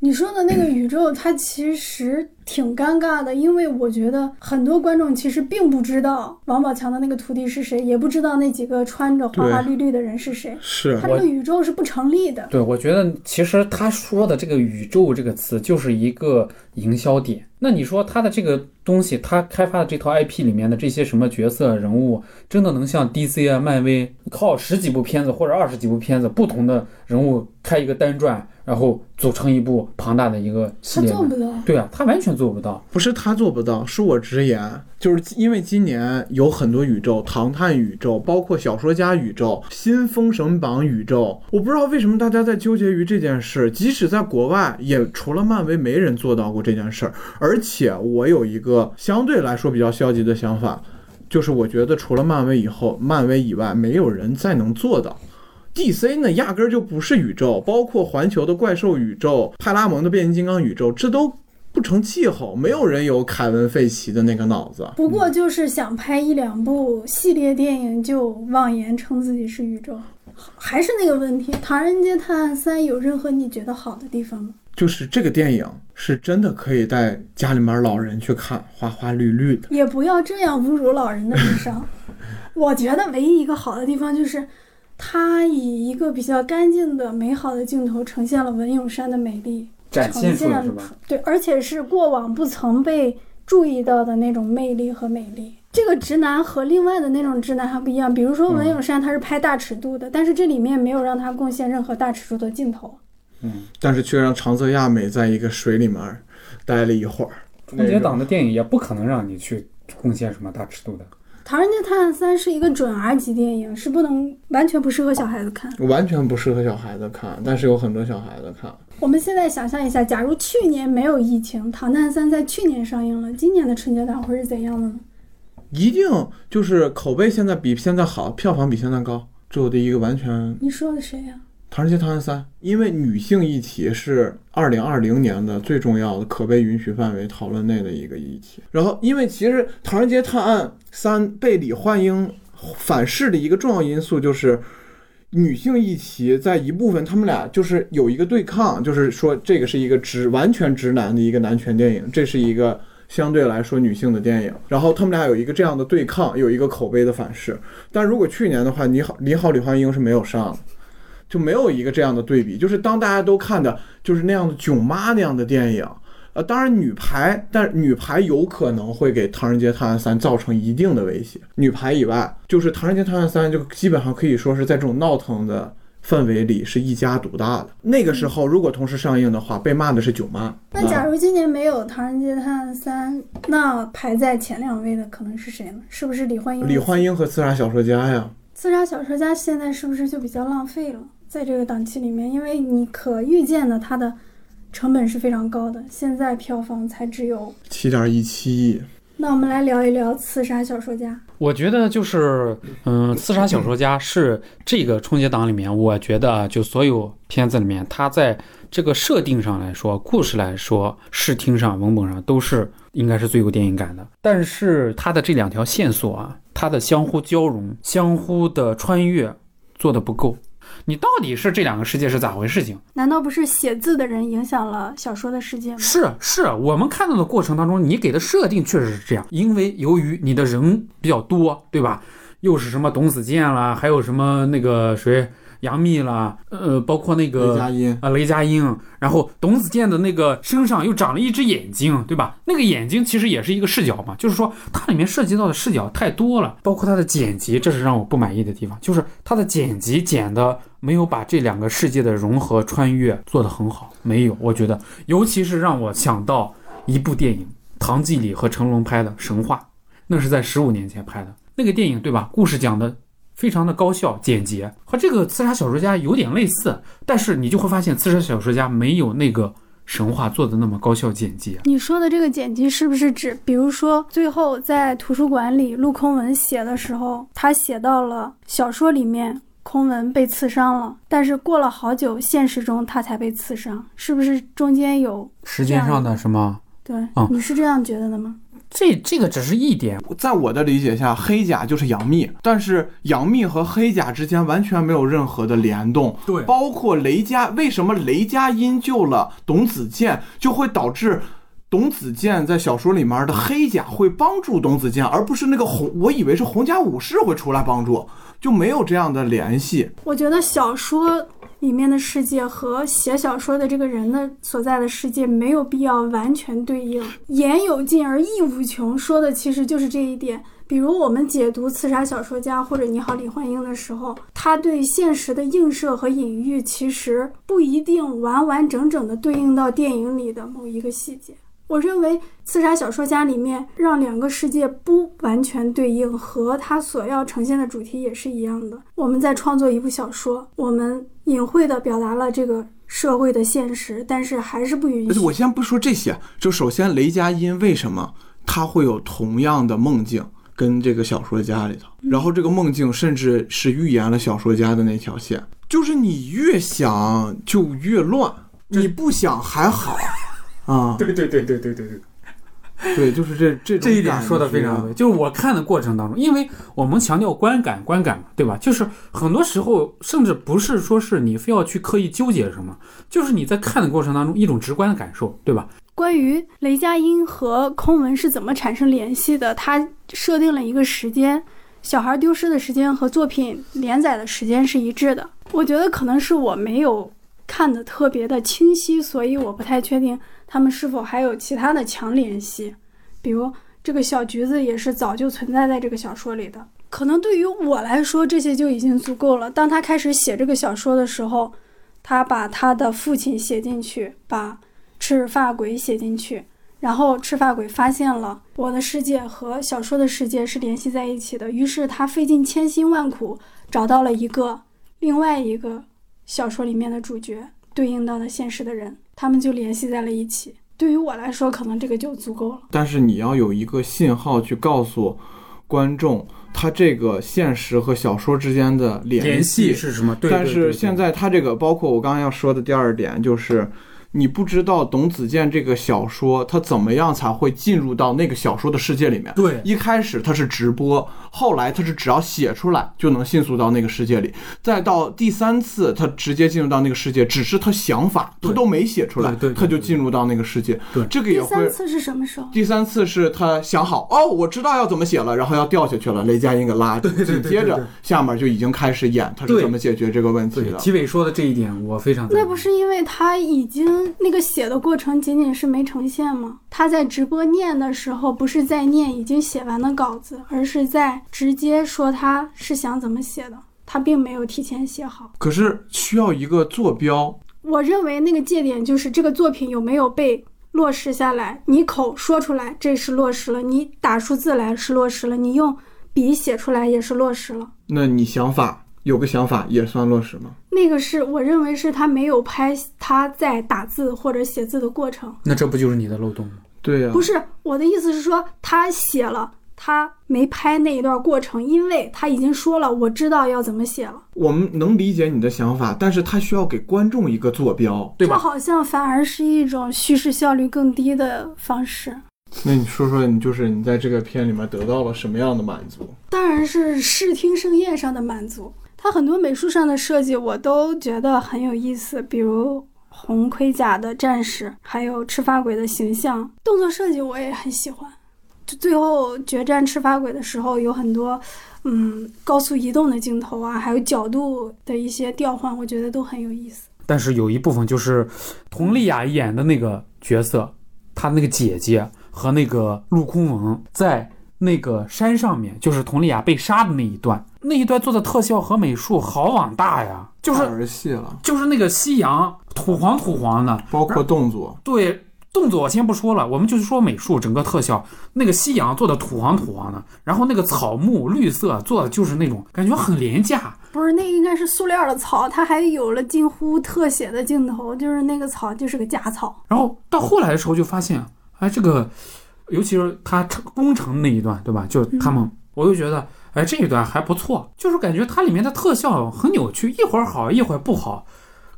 你说的那个宇宙，它其实挺尴尬的，因为我觉得很多观众其实并不知道王宝强的那个徒弟是谁，也不知道那几个穿着花花绿绿的人是谁，是他这个宇宙是不成立的。对，我觉得其实他说的这个“宇宙”这个词就是一个营销点。那你说他的这个东西，他开发的这套 IP 里面的这些什么角色人物，真的能像 DC 啊、漫威靠十几部片子或者二十几部片子，不同的人物开一个单传，然后组成一部庞大的一个系列吗？他做不到。对啊，他完全做不到。不是他做不到？是我直言，就是因为今年有很多宇宙，唐探宇宙，包括小说家宇宙、新封神榜宇宙，我不知道为什么大家在纠结于这件事。即使在国外，也除了漫威，没人做到过这件事儿。而且我有一个相对来说比较消极的想法，就是我觉得除了漫威以后，漫威以外，没有人再能做到。DC 呢，压根儿就不是宇宙，包括环球的怪兽宇宙、派拉蒙的变形金刚宇宙，这都不成气候。没有人有凯文·费奇的那个脑子。不过就是想拍一两部系列电影，就妄言称自己是宇宙，还是那个问题，《唐人街探案三》有任何你觉得好的地方吗？就是这个电影是真的可以带家里面老人去看，花花绿绿的。也不要这样侮辱老人的智商。我觉得唯一一个好的地方就是，它以一个比较干净的、美好的镜头呈现了文咏珊的美丽，展呈现？对，而且是过往不曾被注意到的那种魅力和美丽。这个直男和另外的那种直男还不一样，比如说文咏珊，他是拍大尺度的，但是这里面没有让他贡献任何大尺度的镜头。嗯但是却让长泽亚美在一个水里面待了一会儿。春节档的电影也不可能让你去贡献什么大尺度的。《唐人街探案三》是一个准 R 级电影，是不能完全不适合小孩子看。完全不适合小孩子看，但是有很多小孩子看。我们现在想象一下，假如去年没有疫情，《唐探三》在去年上映了，今年的春节档会是怎样的呢？一定就是口碑现在比现在好，票房比现在高。这我的一个完全你说的谁呀、《唐人街探案三》，因为女性议题是二零二零年的最重要的可被允许范围讨论内的一个议题。然后，因为其实《唐人街探案三》被李焕英反噬的一个重要因素就是。女性议题在一部分，他们俩就是有一个对抗，就是说这个是一个直完全直男的一个男权电影，这是一个相对来说女性的电影，然后他们俩有一个这样的对抗，有一个口碑的反噬。但如果去年的话，你好，你好，李焕英是没有上的。就没有一个这样的对比，就是当大家都看的就是那样的囧妈那样的电影，呃，当然女排，但女排有可能会给《唐人街探案三》造成一定的威胁。女排以外，就是《唐人街探案三》就基本上可以说是在这种闹腾的氛围里是一家独大的。那个时候如果同时上映的话，被骂的是囧妈。那假啊如今年没有《唐人街探案三》，那排在前两位的可能是谁呢？是不是李焕英？李焕英和刺杀小说家呀，刺杀小说家现在是不是就比较浪费了？在这个档期里面，因为你可预见的它的成本是非常高的，现在票房才只有。七点一七亿。那我们来聊一聊《刺杀小说家》。我觉得就是，嗯，《刺杀小说家》是这个春节档里面，我觉得啊就所有片子里面，它在这个设定上来说，故事来说，视听上、文本上都是应该是最有电影感的。但是它的这两条线索啊，它的相互交融、相互的穿越做的不够。你到底是这两个世界是咋回事情？难道不是写字的人影响了小说的世界吗？是是，我们看到的过程当中，你给的设定确实是这样，因为由于你的人比较多，对吧？又是什么董子健啦，还有什么那个谁，杨幂啦，呃，包括那个雷个佳音，啊，雷佳音，然后董子健的那个身上又长了一只眼睛，对吧？那个眼睛其实也是一个视角嘛，就是说它里面涉及到的视角太多了，包括它的剪辑，这是让我不满意的地方，就是它的剪辑剪的没有把这两个世界的融合穿越做得很好，没有，我觉得，尤其是让我想到一部电影，唐季礼和成龙拍的《神话》，那是在十五年前拍的那个电影，对吧？故事讲的非常的高效简洁，和这个刺杀小说家有点类似，但是你就会发现刺杀小说家没有那个神话做的那么高效简洁。你说的这个剪辑是不是指，比如说最后在图书馆里陆空文写的时候，他写到了小说里面空文被刺伤了，但是过了好久，现实中他才被刺伤，是不是中间有时间上的什么？对？嗯你是这样觉得的吗？这这个只是一点，在我的理解下，黑甲就是杨幂，但是杨幂和黑甲之间完全没有任何的联动。对包括雷佳，为什么雷佳音救了董子健，就会导致董子健在小说里面的黑甲会帮助董子健，而不是那个红，我以为是红家武士会出来帮助，就没有这样的联系。我觉得小说里面的世界和写小说的这个人的所在的世界没有必要完全对应，言有尽而意无穷，说的其实就是这一点。比如我们解读《刺杀小说家》或者《你好，李焕英》的时候，他对现实的映射和隐喻，其实不一定完完整整的对应到电影里的某一个细节。我认为《刺杀小说家》里面让两个世界不完全对应，和它所要呈现的主题也是一样的。我们在创作一部小说，我们隐晦的表达了这个社会的现实，但是还是不允许。我先不说这些，就首先雷佳音为什么他会有同样的梦境跟这个小说家里头，然后这个梦境甚至是预言了小说家的那条线，就是你越想就越乱，你不想还好。啊，对对对对对对对。对，就是这这种这一点说的非常对，就是我看的过程当中，因为我们强调观感，观感嘛，对吧？就是很多时候，甚至不是说是你非要去刻意纠结什么，就是你在看的过程当中一种直观的感受，对吧？关于雷佳音和空文是怎么产生联系的，他设定了一个时间，小孩丢失的时间和作品连载的时间是一致的。我觉得可能是我没有看得特别的清晰，所以我不太确定他们是否还有其他的强联系，比如这个小橘子也是早就存在在这个小说里的。可能对于我来说，这些就已经足够了。当他开始写这个小说的时候，他把他的父亲写进去，把赤发鬼写进去，然后赤发鬼发现了我的世界和小说的世界是联系在一起的，于是他费尽千辛万苦找到了一个另外一个小说里面的主角对应到的现实的人，他们就联系在了一起。对于我来说，可能这个就足够了。但是你要有一个信号去告诉观众，他这个现实和小说之间的联联系是什么？对，但对是现在他这个，包括我刚刚要说的第二点，就是你不知道董子健这个小说他怎么样才会进入到那个小说的世界里面。对一开始他是直播，后来他是只要写出来就能迅速到那个世界里，再到第三次他直接进入到那个世界，只是他想法他都没写出来对他就进入到那个世界。对这个也会第三。次是什么时候？第三次是他想好哦，我知道要怎么写了，然后要掉下去了，雷佳音给拉住，紧接着下面就已经开始演他是怎么解决这个问题对，的。齐伟说的这一点我非常那不是因为他已经那个写的过程仅仅是没呈现吗？他在直播念的时候，不是在念已经写完的稿子，而是在直接说他是想怎么写的，他并没有提前写好。可是需要一个坐标，我认为那个界点就是这个作品有没有被落实下来。你口说出来，这是落实了；你打出字来是落实了；你用笔写出来也是落实了。那你想法有个想法也算落实吗？那个是我认为是他没有拍他在打字或者写字的过程。那这不就是你的漏洞吗？对呀、不是我的意思是说，他写了，他没拍那一段过程，因为他已经说了，我知道要怎么写了。我们能理解你的想法，但是他需要给观众一个坐标，对吧？这好像反而是一种叙事效率更低的方式。那你说说，你就是你在这个片里面得到了什么样的满足？当然是视听盛宴上的满足。它很多美术上的设计我都觉得很有意思，比如红盔甲的战士，还有赤发鬼的形象，动作设计我也很喜欢。就最后决战赤发鬼的时候，有很多嗯高速移动的镜头啊，还有角度的一些调换，我觉得都很有意思。但是有一部分就是佟丽娅演的那个角色，她那个姐姐和那个陆空文在那个山上面，就是佟丽娅被杀的那一段，那一段做的特效和美术好往大呀，就是儿戏了，就是那个夕阳土黄土黄的，包括动作，对。动作我先不说了，我们就是说美术，整个特效，那个夕阳做的土黄土黄的，然后那个草木绿色做的就是那种感觉很廉价，不是，那个应该是塑料的草，它还有了近乎特写的镜头，就是那个草就是个假草。然后到后来的时候就发现，哎，这个，尤其是他成攻城那一段，对吧？就他们，我就觉得，哎，这一段还不错，就是感觉它里面的特效很扭曲，一会儿好，一会儿不好。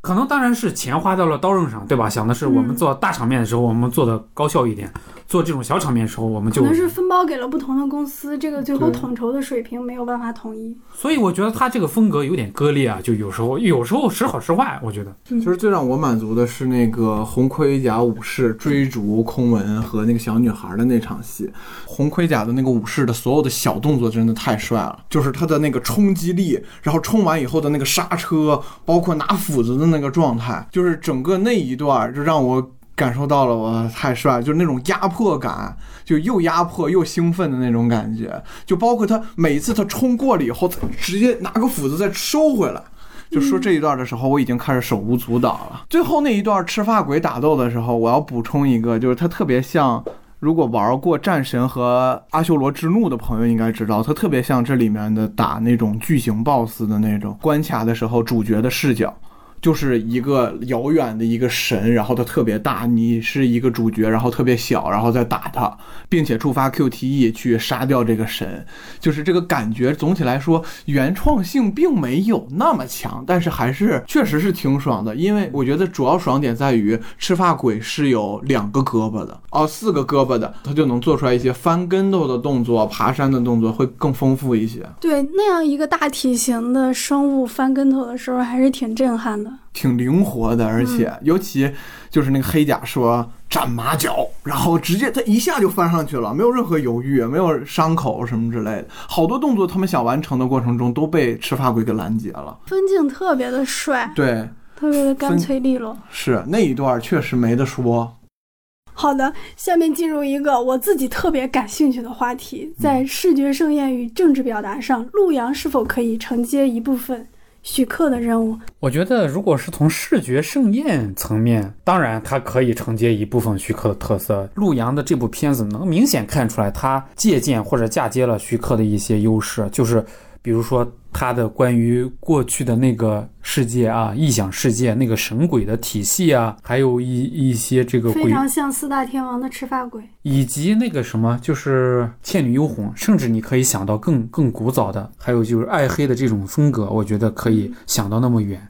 可能当然是钱花到了刀刃上，对吧？想的是我们做大场面的时候，我们做的高效一点；做这种小场面的时候，我们就可能是分包给了不同的公司，这个最后统筹的水平没有办法统一。所以我觉得他这个风格有点割裂啊，就有时候有时候时好时坏，我觉得。其实最让我满足的是那个红盔甲武士追逐空文和那个小女孩的那场戏。红盔甲的那个武士的所有的小动作真的太帅了，就是他的那个冲击力，然后冲完以后的那个刹车，包括拿斧子的那个状态，就是整个那一段就让我。感受到了，我太帅，就是那种压迫感，就又压迫又兴奋的那种感觉，就包括他每一次他冲过了以后，直接拿个斧子再收回来，就说这一段的时候，我已经开始手舞足蹈了。最后那一段赤发鬼打斗的时候，我要补充一个，就是它特别像，如果玩过《战神》和《阿修罗之怒》的朋友应该知道，它特别像这里面的打那种巨型 BOSS 的那种关卡的时候，主角的视角。就是一个遥远的一个神，然后它特别大，你是一个主角，然后特别小，然后再打他，并且触发 QTE 去杀掉这个神，就是这个感觉。总体来说，原创性并没有那么强，但是还是确实是挺爽的。因为我觉得主要爽点在于赤发鬼是有两个胳膊的，哦，四个胳膊的，他就能做出来一些翻跟头的动作、爬山的动作，会更丰富一些。对，那样一个大体型的生物翻跟头的时候，还是挺震撼的。挺灵活的，而且尤其就是那个黑甲说斩马脚，然后直接他一下就翻上去了，没有任何犹豫，没有伤口什么之类的，好多动作他们想完成的过程中都被赤发鬼给拦截了。分镜特别的帅，对，特别的干脆利落。是那一段确实没得说。好的，下面进入一个我自己特别感兴趣的话题，在视觉盛宴与政治表达上，陆阳是否可以承接一部分？徐克的任务，我觉得如果是从视觉盛宴层面，当然它可以承接一部分徐克的特色。陆阳的这部片子能明显看出来，他借鉴或者嫁接了徐克的一些优势，就是比如说他的关于过去的那个世界啊，异想世界那个神鬼的体系啊，还有一一些这个非，常像四大天王的赤发鬼。以及那个什么，就是《倩女幽魂》，甚至你可以想到更更古早的，还有就是暗黑的这种风格，我觉得可以想到那么远。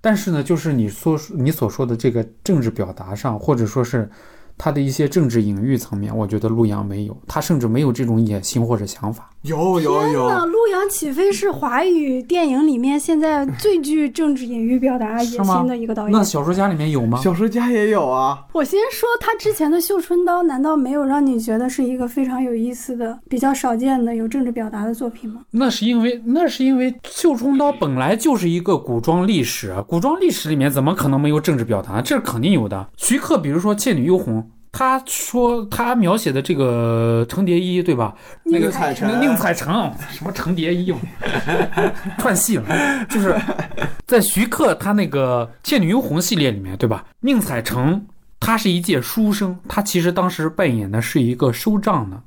但是呢，就是你说你所说的这个政治表达上，或者说是他的一些政治隐喻层面，我觉得陆阳没有，他甚至没有这种野心或者想法。有有天呐，有，陆阳起飞是华语电影里面现在最具政治隐喻表达野心的一个导演那？小说家里面有吗？小说家也有啊。我先说他之前的《绣春刀》，难道没有让你觉得是一个非常有意思的、比较少见的有政治表达的作品吗？那是因为那是因为《绣春刀》本来就是一个古装历史啊，古装历史里面怎么可能没有政治表达？这是肯定有的。徐克，比如说《倩女幽魂》，他说他描写的这个程蝶衣，对吧？那个宁采臣宁采臣，什么程蝶衣，串戏了。就是在徐克他那个《倩女幽魂》系列里面，对吧？宁采臣他是一介书生，他其实当时扮演的是一个收账的，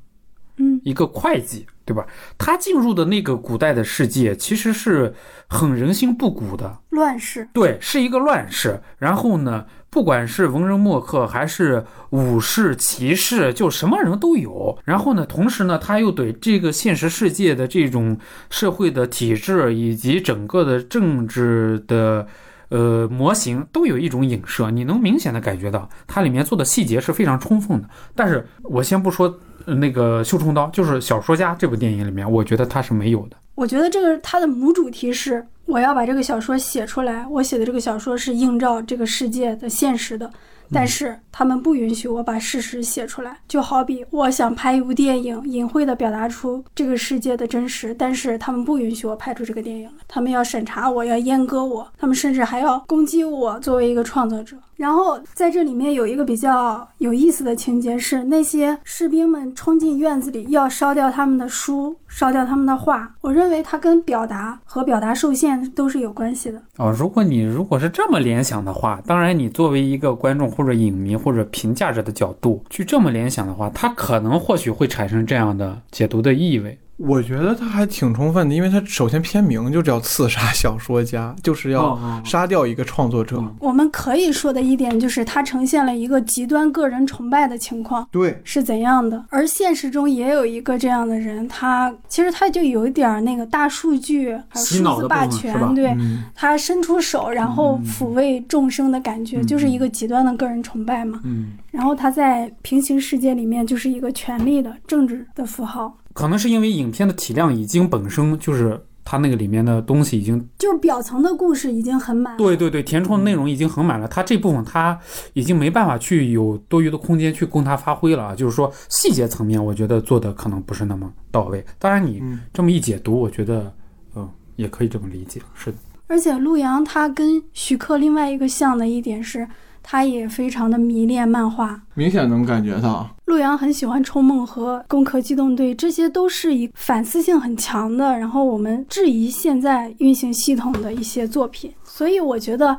嗯，一个会计，对吧？他进入的那个古代的世界，其实是很人心不古的，乱世。对，是一个乱世。然后呢，不管是文人墨客，还是武士、骑士，就什么人都有。然后呢，同时呢，他又对这个现实世界的这种社会的体制以及整个的政治的。呃，模型都有一种影射，你能明显的感觉到它里面做的细节是非常充分的。但是我先不说那个《绣春刀》，就是《小说家》这部电影里面，我觉得它是没有的。我觉得这个它的母主题是我要把这个小说写出来，我写的这个小说是映照这个世界的现实的。但是他们不允许我把事实写出来。就好比我想拍一部电影，隐晦的表达出这个世界的真实，但是他们不允许我拍出这个电影，他们要审查我，要阉割我，他们甚至还要攻击我作为一个创作者。然后在这里面有一个比较有意思的情节是，那些士兵们冲进院子里要烧掉他们的书，烧掉他们的画。我认为它跟表达和表达受限都是有关系的。哦，如果你如果是这么联想的话，当然你作为一个观众或者影迷或者评价者的角度去这么联想的话，它可能或许会产生这样的解读的意味。我觉得他还挺充分的，因为他首先片名就叫《刺杀小说家》，就是要哦杀掉一个创作者。嗯。我们可以说的一点就是，他呈现了一个极端个人崇拜的情况对，是怎样的，而现实中也有一个这样的人，他其实他就有一点儿那个大数据还有数字霸权，对、嗯。他伸出手然后抚慰众生的感觉，嗯。就是一个极端的个人崇拜嘛。嗯，然后他在平行世界里面就是一个权力的政治的符号，可能是因为影片的体量已经本身就是它那个里面的东西已经就是表层的故事已经很满了。对对对，填充的内容已经很满了，它这部分它已经没办法去有多余的空间去供它发挥了啊。就是说细节层面，我觉得做的可能不是那么到位。当然你嗯这么一解读，我觉得嗯也可以这么理解，是的。而且陆阳他跟徐克另外一个像的一点是，他也非常的迷恋漫画。明显能感觉到。陆阳很喜欢《冲梦》和《攻壳机动队》，这些都是以反思性很强的，然后我们质疑现在运行系统的一些作品。所以我觉得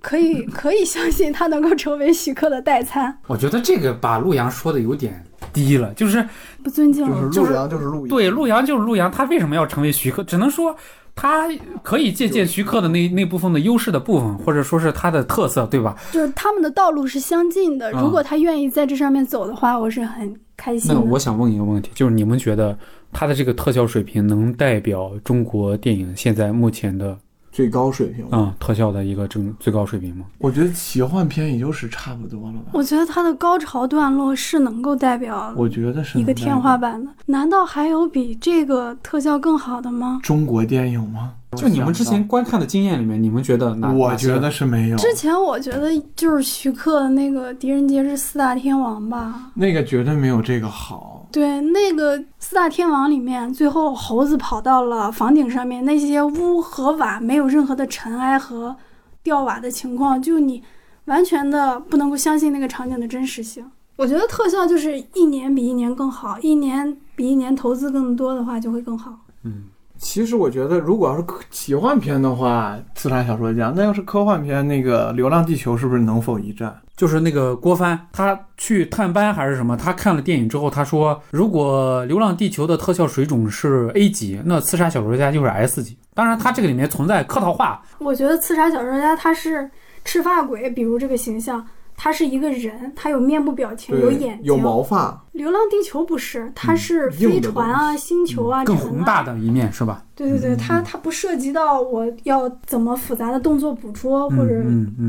可以 可以相信他能够成为徐克的代餐，我觉得这个把陆阳说的有点低了，就是不尊敬了。就是陆阳，就是陆阳。对陆阳就是陆阳，他为什么要成为徐克？只能说他可以借鉴徐克的那那部分的优势的部分，或者说是他的特色，对吧？就是他们的道路是相近的，啊如果他愿意在这上面走的话，我是很开心的。那我想问一个问题，就是你们觉得他的这个特效水平能代表中国电影现在目前的最高水平。嗯特效的一个正最高水平吗？我觉得奇幻片也就是差不多了吧。我觉得它的高潮段落是能够代表我觉得是一个天花板。的。难道还有比这个特效更好的吗？中国电影吗？就你们之前观看的经验里面，你们觉得哪？我觉得是没有。之前我觉得就是徐克的那个《狄仁杰是四大天王》吧。那个绝对没有这个好。对，那个四大天王里面，最后猴子跑到了房顶上面，那些屋和瓦没有任何的尘埃和掉瓦的情况，就你完全的不能够相信那个场景的真实性。我觉得特效就是一年比一年更好，一年比一年投资更多的话就会更好。嗯，其实我觉得，如果要是科奇幻片的话，《刺杀小说家》；那要是科幻片，那个《流浪地球》是不是能否一战？就是那个郭帆，他去探班还是什么？他看了电影之后，他说，如果《流浪地球》的特效水准是 A 级，那《刺杀小说家》就是 S 级。当然，他这个里面存在客套话，我觉得刺杀小说家他是赤发鬼，比如这个形象，他是一个人，他有面部表情，有眼睛，有毛发，流浪地球不是，它是飞船啊、星球啊、更宏大。的一面是吧？对对对，它它不涉及到我要怎么复杂的动作捕捉或者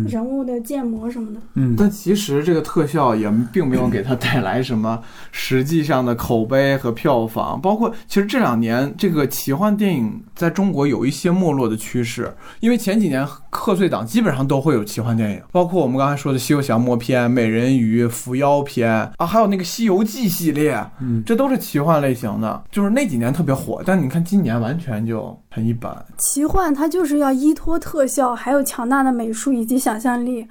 人物的建模什么的。嗯，但其实这个特效也并没有给它带来什么实际上的口碑和票房。包括其实这两年这个奇幻电影在中国有一些没落的趋势，因为前几年贺岁档基本上都会有奇幻电影，包括我们刚才说的《西游降魔篇》《美人鱼》《伏妖篇》啊，还有那个《西游记》系列，嗯这都是奇幻类型的，就是那几年特别火。但你看今年完全就很一般。奇幻它就是要依托特效，还有强大的美术以及想象力。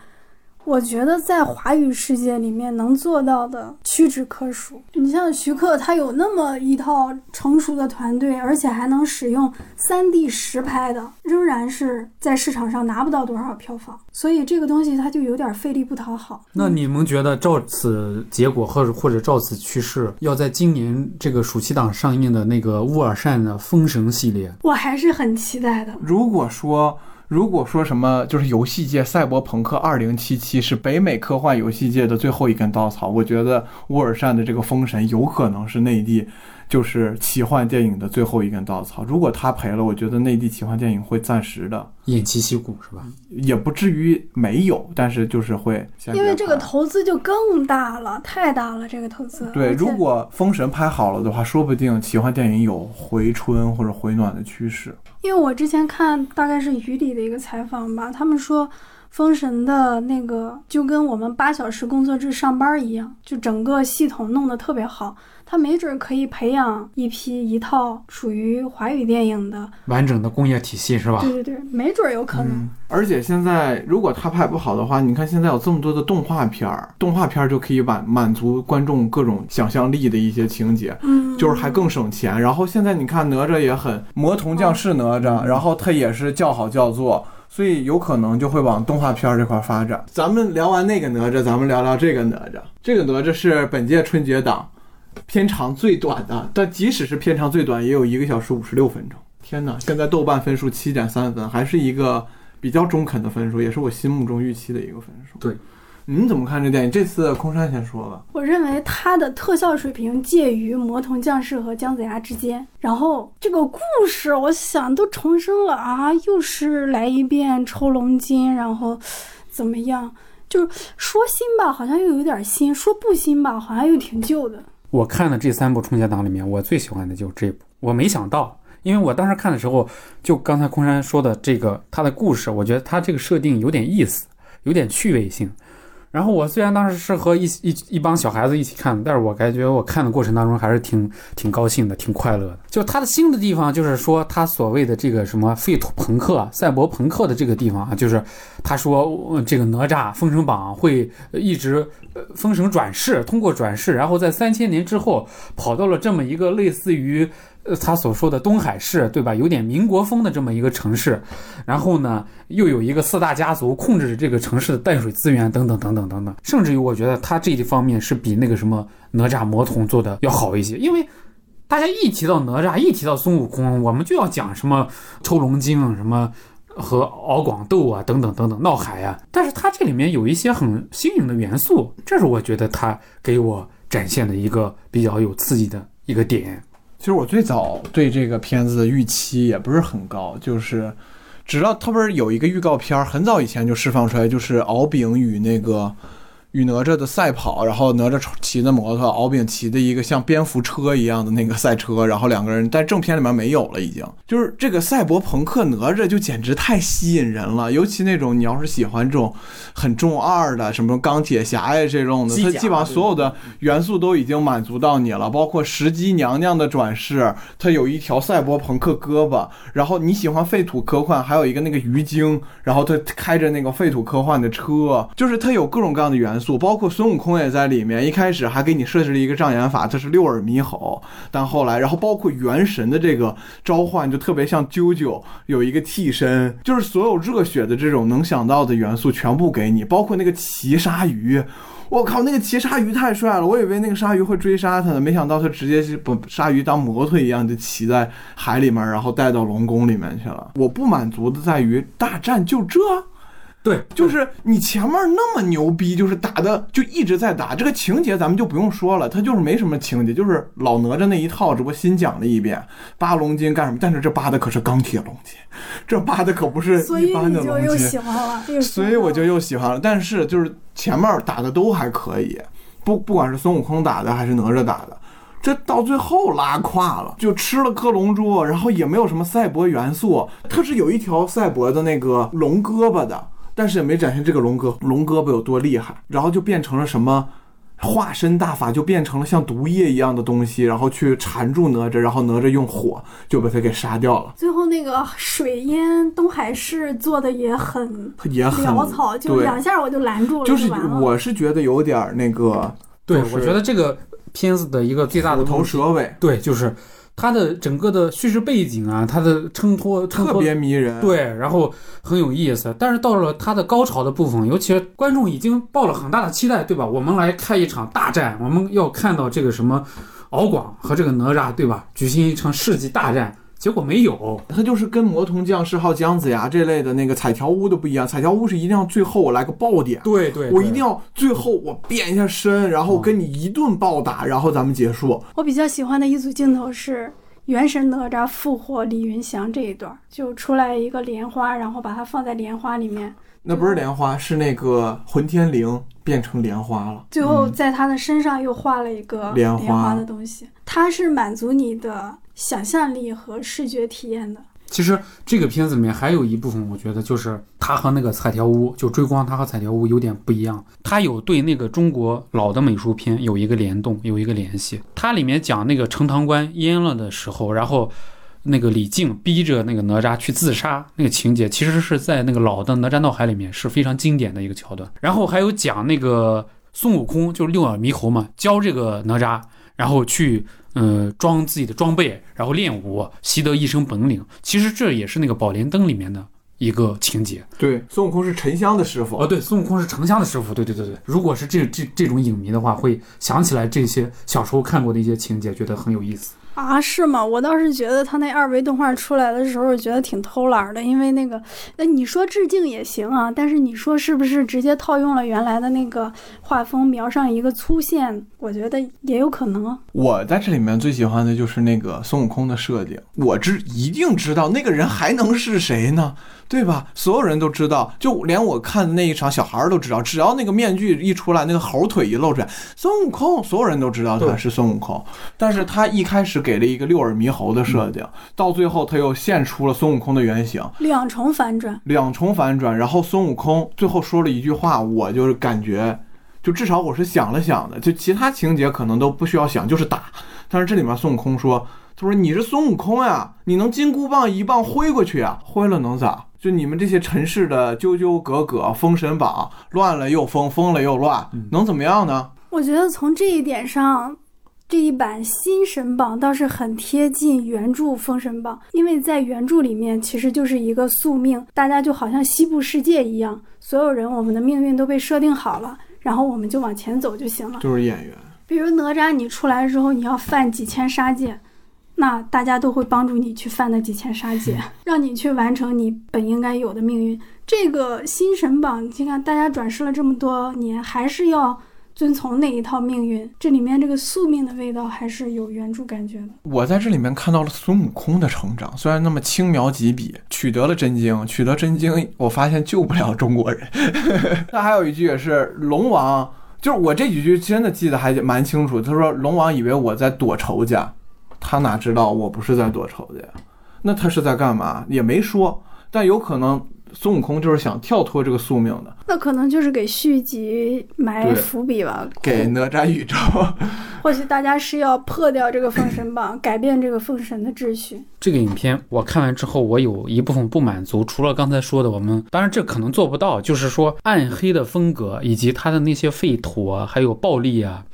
我觉得在华语世界里面能做到的屈指可数。你像徐克，他有那么一套成熟的团队，而且还能使用三 D 实拍的，仍然是在市场上拿不到多少票房。所以这个东西它就有点费力不讨好。那你们觉得照此结果或者或者照此趋势，要在今年这个暑期档上映的那个乌尔善的《封神》系列，我还是很期待的。如果说如果说什么就是游戏界《赛博朋克2077》是北美科幻游戏界的最后一根稻草，我觉得乌尔善的这个《封神》有可能是内地就是奇幻电影的最后一根稻草。如果他赔了，我觉得内地奇幻电影会暂时的，偃旗息鼓是吧？也不至于没有，但是就是会因为这个投资就更大了，太大了，这个投资。对，如果《封神》拍好了的话，说不定奇幻电影有回春或者回暖的趋势。因为我之前看大概是于理的一个采访吧，他们说《封神的那个就跟我们八小时工作制上班一样，就整个系统弄得特别好。他没准可以培养一批一套属于华语电影的，完整的工业体系是吧？对对对，没准有可能。嗯，而且现在如果他拍不好的话，你看现在有这么多的动画片儿，动画片儿就可以满满足观众各种想象力的一些情节，嗯，就是还更省钱。然后现在你看哪吒也很魔童降世哪吒，然后他也是叫好叫座。所以有可能就会往动画片儿这块儿发展。咱们聊完那个哪吒，咱们聊聊这个哪吒。这个哪吒是本届春节档片长最短的，但即使是片长最短，也有一个小时五十六分钟。天哪！现在豆瓣分数七点三分，还是一个比较中肯的分数，也是我心目中预期的一个分数。对，您怎么看这电影？这次空山先说吧。我认为它的特效水平介于《魔童降世》和《姜子牙》之间。然后这个故事，我想都重生了啊，又是来一遍抽龙筋，然后怎么样？就是说新吧，好像又有点新；说不新吧，好像又挺旧的。我看的这三部春节档里面，我最喜欢的就是这部。我没想到，因为我当时看的时候，就刚才空山说的这个他的故事，我觉得他这个设定有点意思，有点趣味性。然后我虽然当时是和一一一帮小孩子一起看的，但是我感觉我看的过程当中还是挺挺高兴的，挺快乐的。就他的新的地方，就是说他所谓的这个什么废土朋克、赛博朋克的这个地方啊，就是他说这个哪吒封神榜会一直呃封神转世，通过转世，然后在三千年之后跑到了这么一个类似于。呃，他所说的东海市，对吧？有点民国风的这么一个城市，然后呢，又有一个四大家族控制着这个城市的淡水资源，等等等等等等。甚至于，我觉得他这一方面是比那个什么哪吒魔童做的要好一些，因为大家一提到哪吒，一提到孙悟空，我们就要讲什么抽龙筋，什么和敖广斗啊，等等等等，闹海啊。但是他这里面有一些很新颖的元素，这是我觉得他给我展现的一个比较有刺激的一个点。其实我最早对这个片子的预期也不是很高，就是直到它不是有一个预告片，很早以前就释放出来，就是敖丙与那个与哪吒的赛跑，然后哪吒骑的摩托，敖丙骑的一个像蝙蝠车一样的那个赛车，然后两个人在正片里面没有了，已经。就是这个赛博朋克哪吒就简直太吸引人了，尤其那种你要是喜欢这种很中二的，什么钢铁侠呀这种的，机甲它基本上所有的元素都已经满足到你了，包括石矶娘娘的转世，它有一条赛博朋克胳膊，然后你喜欢废土科幻，还有一个那个鱼精，然后他开着那个废土科幻的车，就是它有各种各样的元素，包括孙悟空也在里面。一开始还给你设置了一个障眼法，它是六耳猕猴，但后来，然后包括元神的这个召唤，就特别像啾啾有一个替身，就是所有热血的这种能想到的元素全部给你，包括那个骑鲨鱼。我靠，那个骑鲨鱼太帅了！我以为那个鲨鱼会追杀他呢，没想到他直接是把鲨鱼当摩托一样就骑在海里面，然后带到龙宫里面去了。我不满足的在于大战就这，对，就是你前面那么牛逼，就是打的就一直在打，这个情节咱们就不用说了，它就是没什么情节，就是老哪吒那一套，只不过新讲了一遍，扒龙筋干什么？但是这扒的可是钢铁龙筋，这扒的可不是所以一般的龙筋。喜欢了，又喜欢了所以我就又喜欢了。但是就是前面打的都还可以，不不管是孙悟空打的还是哪吒打的，这到最后拉胯了，就吃了颗龙珠，然后也没有什么赛博元素，它是有一条赛博的那个龙胳膊的，但是也没展现这个龙哥龙胳膊有多厉害，然后就变成了什么。化身大法就变成了像毒液一样的东西，然后去缠住哪吒，然后哪吒用火就把他给杀掉了，最后那个水淹东海市做的也很也很潦草，就两下我就拦住了，就是。我是觉得有点儿那个对，就是我觉得这个片子的一个最大的虎头蛇尾，对，就是它的整个的叙事背景啊，它的衬托衬特别迷人。，对，然后很有意思。但是到了它的高潮的部分，尤其是观众已经抱了很大的期待，对吧？我们来看一场大战，我们要看到这个什么敖广和这个哪吒，对吧？举行一场世纪大战，结果没有。它就是跟魔童降世号、姜子牙这类的那个彩条屋的不一样。彩条屋是一定要最后我来个爆点，对对我一定要最后我变一下身，然后跟你一顿暴打，然后咱们结束。我比较喜欢的一组镜头是元神哪吒复活李云祥这一段，就出来一个莲花，然后把它放在莲花里面，那不是莲花，是那个混天绫变成莲花了。最后在他的身上又画了一个嗯莲花的东西，它是满足你的想象力和视觉体验的。其实这个片子里面还有一部分，我觉得就是他和那个彩条屋，就追光，他和彩条屋有点不一样。他有对那个中国老的美术片有一个联动，有一个联系。它里面讲那个陈塘关淹了的时候，然后那个李靖逼着那个哪吒去自杀那个情节，其实是在那个老的《哪吒闹海》里面是非常经典的一个桥段。然后还有讲那个孙悟空，就是六耳猕猴嘛，教这个哪吒，然后去。呃，装自己的装备，然后练武，习得一身本领。其实这也是那个《宝莲灯》里面的一个情节。对，孙悟空是沉香的师傅。哦，对，孙悟空是沉香的师傅。对对对对，如果是这这这种影迷的话，会想起来这些小时候看过的一些情节，觉得很有意思。啊，是吗？我倒是觉得他那二维动画出来的时候，觉得挺偷懒的，因为那个，那你说致敬也行啊，但是你说是不是直接套用了原来的那个画风，描上一个粗线？我觉得也有可能。我在这里面最喜欢的就是那个孙悟空的设定，我知一定知道那个人还能是谁呢？对吧？所有人都知道，就连我看的那一场，小孩儿都知道。只要那个面具一出来，那个猴腿一露出来，孙悟空，所有人都知道他是孙悟空。但是他一开始给了一个六耳猕猴的设定，到最后他又现出了孙悟空的原型，两重反转，两重反转。然后孙悟空最后说了一句话，我就是感觉，就至少我是想了想的，就其他情节可能都不需要想，就是打。但是这里面孙悟空说，他说你是孙悟空呀，你能金箍棒一棒挥过去啊？挥了能咋？就你们这些尘世的纠纠葛葛，封神榜乱了又封，封了又乱，能怎么样呢？我觉得从这一点上，这一版新神榜倒是很贴近原著封神榜，因为在原著里面其实就是一个宿命，大家就好像西部世界一样，所有人我们的命运都被设定好了，然后我们就往前走就行了。就是演员，比如哪吒，你出来之后你要犯几千杀戒。那大家都会帮助你去犯那几千杀戒，让你去完成你本应该有的命运。这个新神榜，你看大家转世了这么多年，还是要遵从那一套命运。这里面这个宿命的味道还是有原著感觉的。我在这里面看到了孙悟空的成长，虽然那么轻描几笔，取得了真经，取得真经，我发现救不了中国人。他还有一句也是龙王，就是我这几句真的记得还蛮清楚。他说龙王以为我在躲仇家。他哪知道我不是在躲仇家呀？那他是在干嘛？也没说。但有可能孙悟空就是想跳脱这个宿命的。那可能就是给续集埋伏笔吧。给哪吒宇宙。或许大家是要破掉这个封神榜，改变这个封神的秩序。这个影片我看完之后，我有一部分不满足。除了刚才说的，我们当然这可能做不到，就是说暗黑的风格以及他的那些废土啊，还有暴力啊，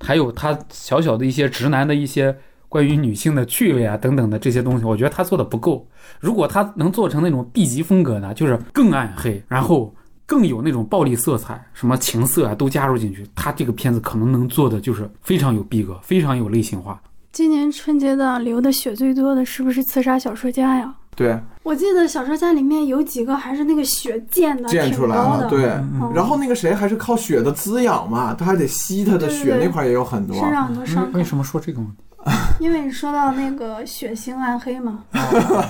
还有他小小的一些直男的一些。关于女性的趣味啊等等的这些东西，我觉得他做的不够。如果他能做成那种 B 级风格呢，就是更暗黑，然后更有那种暴力色彩，什么情色啊都加入进去，他这个片子可能能做的就是非常有逼格，非常有类型化。今年春节档流的血最多的是不是《刺杀小说家》呀？对，我记得《小说家》里面有几个还是那个血溅的，溅出来了。对，然后那个谁还是靠血的滋养嘛，他还得吸他的血，那块也有很多。身上很多伤。为什么说这个？因为说到那个血腥暗黑嘛，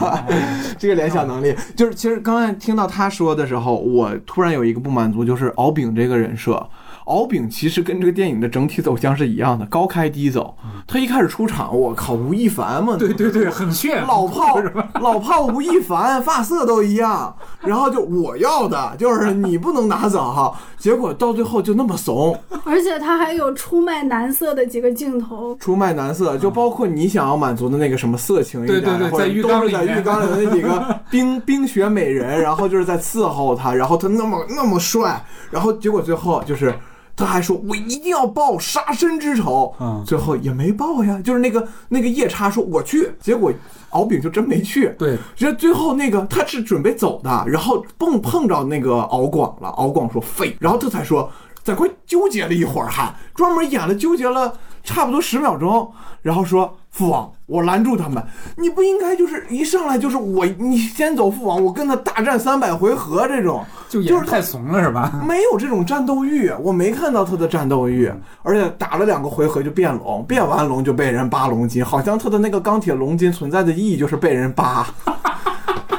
这个联想能力就是，其实刚才听到他说的时候，我突然有一个不满足，就是敖丙这个人设。敖丙其实跟这个电影的整体走向是一样的，高开低走。他一开始出场，我靠，吴亦凡嘛，对对对，很炫，老炮 老炮吴亦凡，发色都一样。然后就我要的就是你不能拿走哈，结果到最后就那么怂。而且他还有出卖男色的几个镜头，出卖男色，就包括你想要满足的那个什么色情一点，对对对，在浴缸里，在浴缸里的那几个冰 冰雪美人，然后就是在伺候他，然后他那么那么帅，然后结果最后就是。他还说：“我一定要报杀身之仇。”嗯，最后也没报呀。就是那个那个夜叉说：“我去。”结果敖丙就真没去。对，这最后那个他是准备走的，然后碰碰着那个敖广了。敖广说：“废。”然后他才说：“在快纠结了一会儿，哈专门演了纠结了差不多十秒钟，然后说。”父王，我拦住他们，你不应该就是一上来就是我，你先走，父王，我跟他大战三百回合这种，就就是太怂了是吧？没有这种战斗欲，我没看到他的战斗欲，而且打了两个回合就变龙，变完龙就被人扒龙筋，好像他的那个钢铁龙筋存在的意义就是被人扒。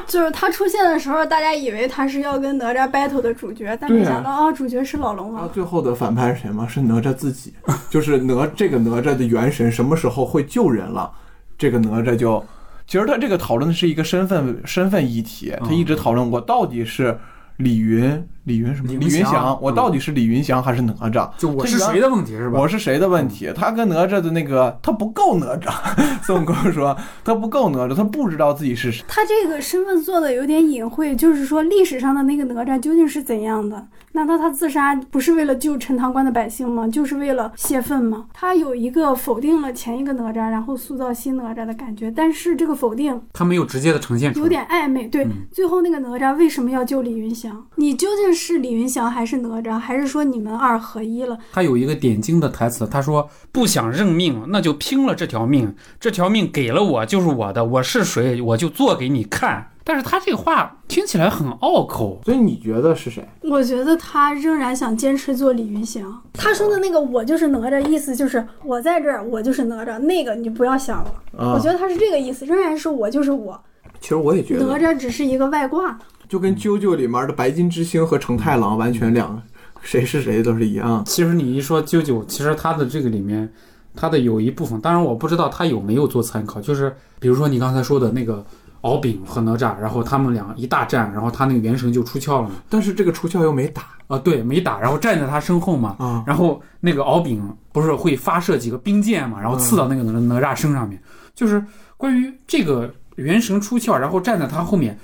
就是他出现的时候，大家以为他是要跟哪吒 battle 的主角，但没想到啊，主角是老龙王。最后的反派是谁吗？是哪吒自己，就是哪这个哪吒的元神什么时候会救人了？这个哪吒就其实他这个讨论的是一个身份身份议题，他一直讨论我到底是李云李云什么李云祥我嗯到底是李云祥还是哪吒？就我这是谁的问题是吧？我是谁的问题？他跟哪吒的那个他不够哪吒，孙悟空说他不够哪吒，他不知道自己是谁。他这个身份做的有点隐晦，就是说历史上的那个哪吒究竟是怎样的？难道他自杀不是为了救陈塘关的百姓吗？就是为了泄愤吗？他有一个否定了前一个哪吒，然后塑造新哪吒的感觉，但是这个否定他没有直接的呈现出来，有点暧昧。对，嗯最后那个哪吒为什么要救李云祥？你究竟是李云祥还是哪吒？还是说你们二合一了？他有一个点睛的台词，他说不想认命，那就拼了这条命。这条命给了我就是我的，我是谁我就做给你看。但是他这个话听起来很拗口，所以你觉得是谁？我觉得他仍然想坚持做李云祥。他说的那个“我就是哪吒”，意思就是我在这儿，我就是哪吒。那个你不要想了，啊我觉得他是这个意思，仍然是我就是我，其实我也觉得哪吒只是一个外挂。就跟啾啾里面的白金之星和承太郎完全两个，谁是谁都是一样。其实你一说啾啾，其实它的这个里面，它的有一部分，当然我不知道它有没有做参考，就是比如说你刚才说的那个敖丙和哪吒，然后他们俩一大战，然后他那个元神就出窍了嘛，但是这个出窍又没打啊对，没打，然后站在他身后嘛，啊，然后那个敖丙不是会发射几个冰箭嘛，然后刺到那个哪哪吒身上面，就是关于这个元神出窍，然后站在他后面，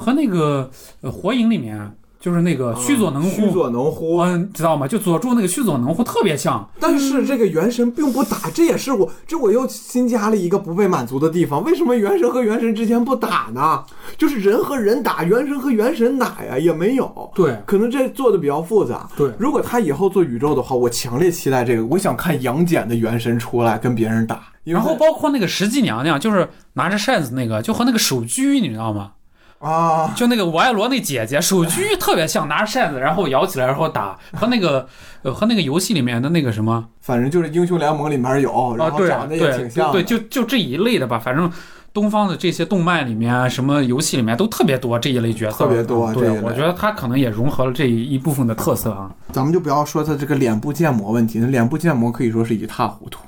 和那个呃火影里面就是那个须佐能乎须乎。佐能乎。嗯，知道吗？就佐助那个须佐能乎特别像，但是这个元神并不打，这也是我这我又新加了一个不被满足的地方。为什么元神和元神之间不打呢？就是人和人打，元神和元神打呀，也没有。对可能这做的比较复杂。对如果他以后做宇宙的话，我强烈期待这个。我想看杨戬的元神出来跟别人打，然后包括那个石矶娘娘，就是拿着扇子那个，就和那个手鞠，你知道吗？啊，就那个我爱罗那姐姐手狙特别像，拿着扇子然后摇起来然后打，和那个呃和那个游戏里面的那个什么反正就是英雄联盟里面有，然啊，对后长得也对挺像的。对，就就这一类的吧，反正。东方的这些动漫里面啊，什么游戏里面都特别多这一类角色，特别多对我觉得他可能也融合了这一部分的特色啊。咱们就不要说他这个脸部建模问题，那脸部建模可以说是一塌糊涂。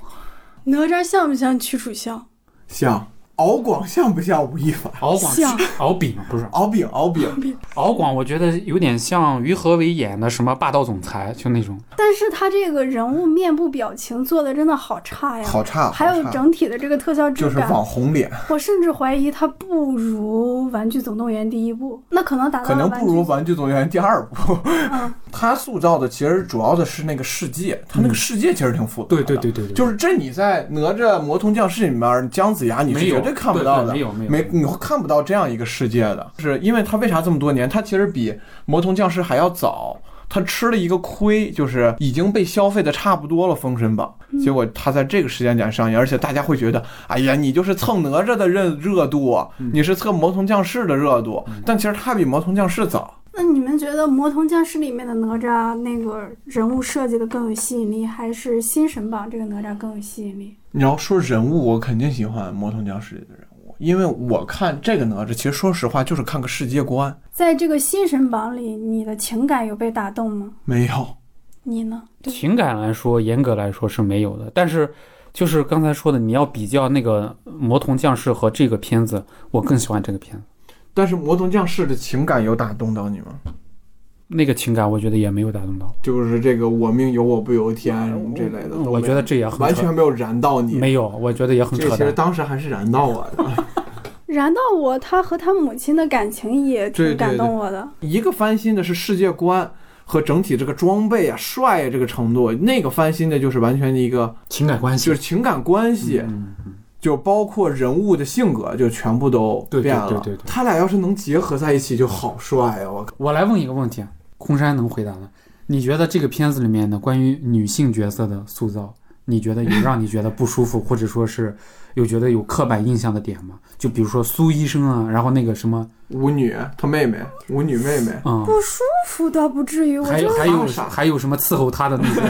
哪吒像不像屈楚萧？像 敖广像不像吴亦凡？敖 广像敖丙不是敖丙，敖丙，敖 广，我觉得有点像于和伟演的什么霸道总裁，就那种。但是他这个人物面部表情做的真的好差呀，好差，还有整体的这个特效质感。就是，网红脸，我甚至怀疑他不如《玩具总动员》第一部，那可能达到可能不如《玩玩具总动员》第二部。嗯，他塑造的其实主要的是那个世界，他那个世界其实挺复杂的。对对对对对，就是这你在哪吒魔童降世里面，姜子牙你是没有绝对看不到的，没有没有没你会看不到这样一个世界的，是因为他为啥这么多年？他其实比魔童降世还要早。他吃了一个亏，就是已经被消费的差不多了，《封神榜》。结果他在这个时间点上映，而且大家会觉得，哎呀，你就是蹭哪吒的热热度，你是蹭魔童降世的热度，但其实他比魔童降世早。那你们觉得《魔童降世》里面的哪吒那个人物设计的更有吸引力，还是《新神榜》这个哪吒更有吸引力？你要说人物，我肯定喜欢魔童降世里的人物，因为我看这个哪吒，其实说实话就是看个世界观，在这个《新神榜》里，你的情感有被打动吗？没有。你呢？对，情感来说，严格来说是没有的。但是，就是刚才说的，你要比较那个《魔童降世》和这个片子，我更喜欢这个片子。但是魔童降世的情感有打动到你吗？那个情感，我觉得也没有打动到。就是这个我命由我不由天什么这类的，我觉得这也很扯完全没有燃到你。没有，我觉得也很这其实。当时还是燃到我的。燃到我，他和他母亲的感情也挺感动我的。一个翻新的是世界观和整体这个装备啊、帅啊这个程度，那个翻新的就是完全的一个情感关系就是情感关系，嗯嗯就包括人物的性格，就全部都对对变了。对对对他俩要是能结合在一起，就好帅啊！我，我来问一个问题，空山能回答吗。你觉得这个片子里面的关于女性角色的塑造，你觉得有让你觉得不舒服，或者说是有觉得有刻板印象的点吗？就比如说苏医生啊，然后那个什么，舞女她妹妹，舞女妹妹，嗯，不舒服倒不至于，我还有还有傻还有什么伺候她的那些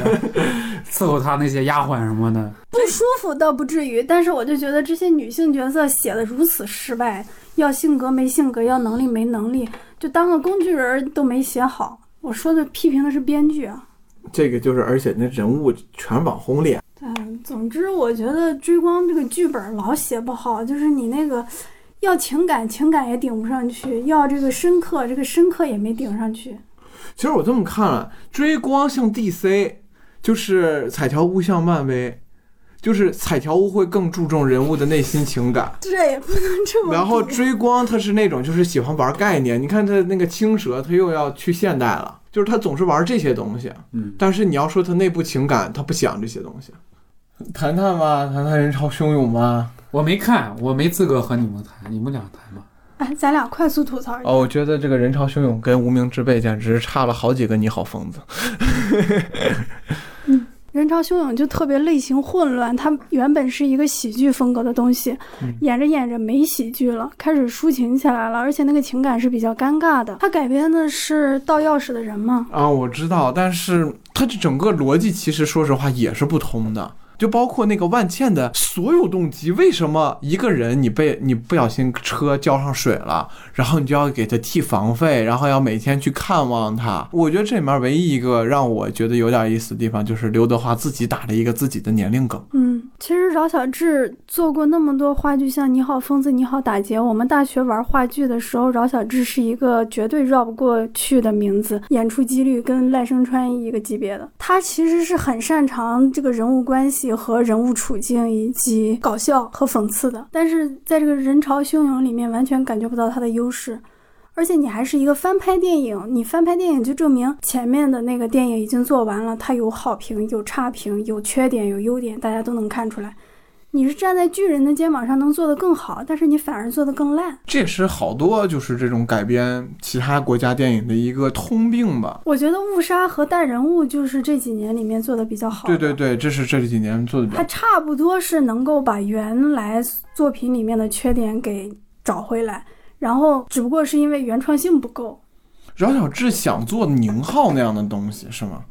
伺候她那些丫鬟什么的，不舒服倒不至于，但是我就觉得这些女性角色写的如此失败，要性格没性格，要能力没能力，就当个工具人都没写好。我说的批评的是编剧啊，这个就是，而且那人物全网红脸，嗯，总之，我觉得追光这个剧本老写不好，就是你那个要情感，情感也顶不上去；要这个深刻，这个深刻也没顶上去。其实我这么看了，追光像 DC，就是彩条屋像漫威，就是彩条屋会更注重人物的内心情感，这也不能这么。然后追光他是那种就是喜欢玩概念。你看他那个青蛇，他又要去现代了，就是他总是玩这些东西。嗯，但是你要说他内部情感，他不想这些东西。谈谈吧，谈谈人潮汹涌吧。我没看，我没资格和你们谈，你们俩谈吧。哎，咱俩快速吐槽一下。哦，我觉得这个人潮汹涌跟无名之辈简直差了好几个你好疯子。人潮汹涌就特别类型混乱，它原本是一个喜剧风格的东西，嗯演着演着没喜剧了，开始抒情起来了，而且那个情感是比较尴尬的。它改编的是《盗钥匙的人》吗，啊，我知道，但是它这整个逻辑其实说实话也是不通的。就包括那个万茜的所有动机，为什么一个人你被你不小心车浇上水了，然后你就要给他替房费，然后要每天去看望他？我觉得这里面唯一一个让我觉得有点意思的地方，就是刘德华自己打了一个自己的年龄梗。嗯，其实饶小志做过那么多话剧，像《你好，疯子》《你好，打劫》。我们大学玩话剧的时候，饶小志是一个绝对绕不过去的名字，演出几率跟赖声川一个级别的。他其实是很擅长这个人物关系和人物处境以及搞笑和讽刺的，但是在这个人潮汹涌里面，完全感觉不到它的优势。而且你还是一个翻拍电影，你翻拍电影就证明前面的那个电影已经做完了，它有好评、有差评、有缺点、有优点，大家都能看出来。你是站在巨人的肩膀上能做得更好，但是你反而做得更烂。这也是好多就是这种改编其他国家电影的一个通病吧。我觉得误杀和带人物就是这几年里面做的比较好。对对对，这是这几年做的比较它差不多是能够把原来作品里面的缺点给找回来，然后只不过是因为原创性不够。饶晓志想做宁浩那样的东西是吗？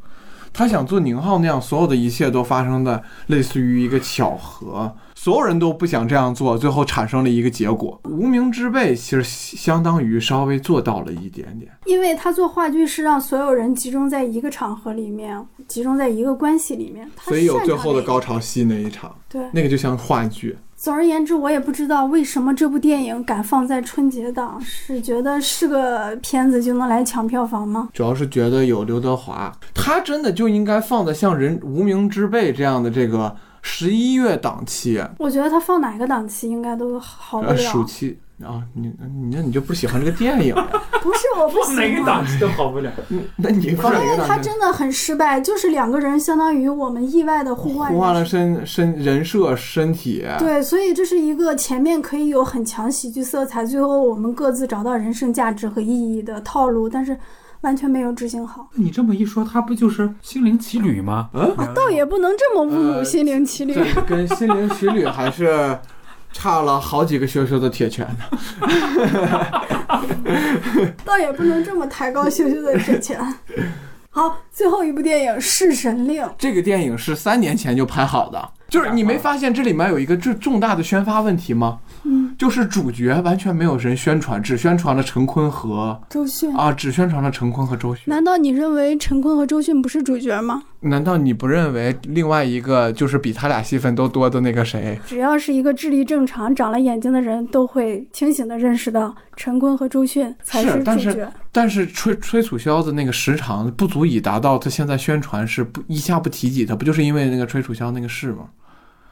他想做宁浩那样，所有的一切都发生在类似于一个巧合，所有人都不想这样做，最后产生了一个结果。无名之辈其实相当于稍微做到了一点点。因为他做话剧是让所有人集中在一个场合里面，集中在一个关系里面，所以有最后的。高潮戏那一场，对，那个就像话剧。总而言之，我也不知道为什么这部电影敢放在春节档，是觉得是个片子就能来抢票房吗？主要是觉得有刘德华，他真的就应该放在像人无名之辈这样的这个十一月档期，我觉得他放哪个档期应该都好不呃，了。暑期啊，你你那你就不喜欢这个电影呀？不是我不喜哪个档欢，期都好不了。嗯那你放哪因为他个档期？真的很失败，就是两个人相当于我们意外的互换互换了。身身人设身体，对，所以这是一个前面可以有很强喜剧色彩，最后我们各自找到人生价值和意义的套路，但是完全没有执行好。你这么一说，他不就是《心灵奇旅》吗？嗯，倒也不能这么侮辱呃 心灵奇旅。这跟心灵奇旅还是差了好几个羞羞的铁拳呢。倒也不能这么抬高羞羞的铁拳。好，最后一部电影《弑神令》，这个电影是三年前就拍好的，就是你没发现这里面有一个重重大的宣发问题吗？嗯，就是主角完全没有人宣传，只宣传了陈坤和周迅。啊，只宣传了陈坤和周迅。难道你认为陈坤和周迅不是主角吗？难道你不认为另外一个就是比他俩戏份都多的那个谁？只要是一个智力正常、长了眼睛的人，都会清醒地认识到陈坤和周迅才是但是主角。但是吹吹楚萧的那个时长不足以达到他现在宣传是不一下不提及他，不就是因为那个吹楚萧那个事吗？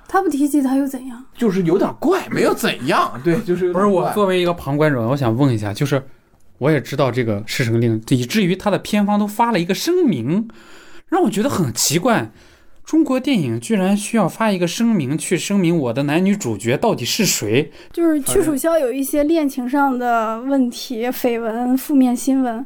他不提及他又怎样？就是有点怪，没有怎样，对，就是有不是我作为一个旁观者，我想问一下，就是我也知道这个侍神令，以至于他的片方都发了一个声明，让我觉得很奇怪。中国电影居然需要发一个声明去声明我的男女主角到底是谁？就是屈楚萧有一些恋情上的问题、绯闻、负面新闻，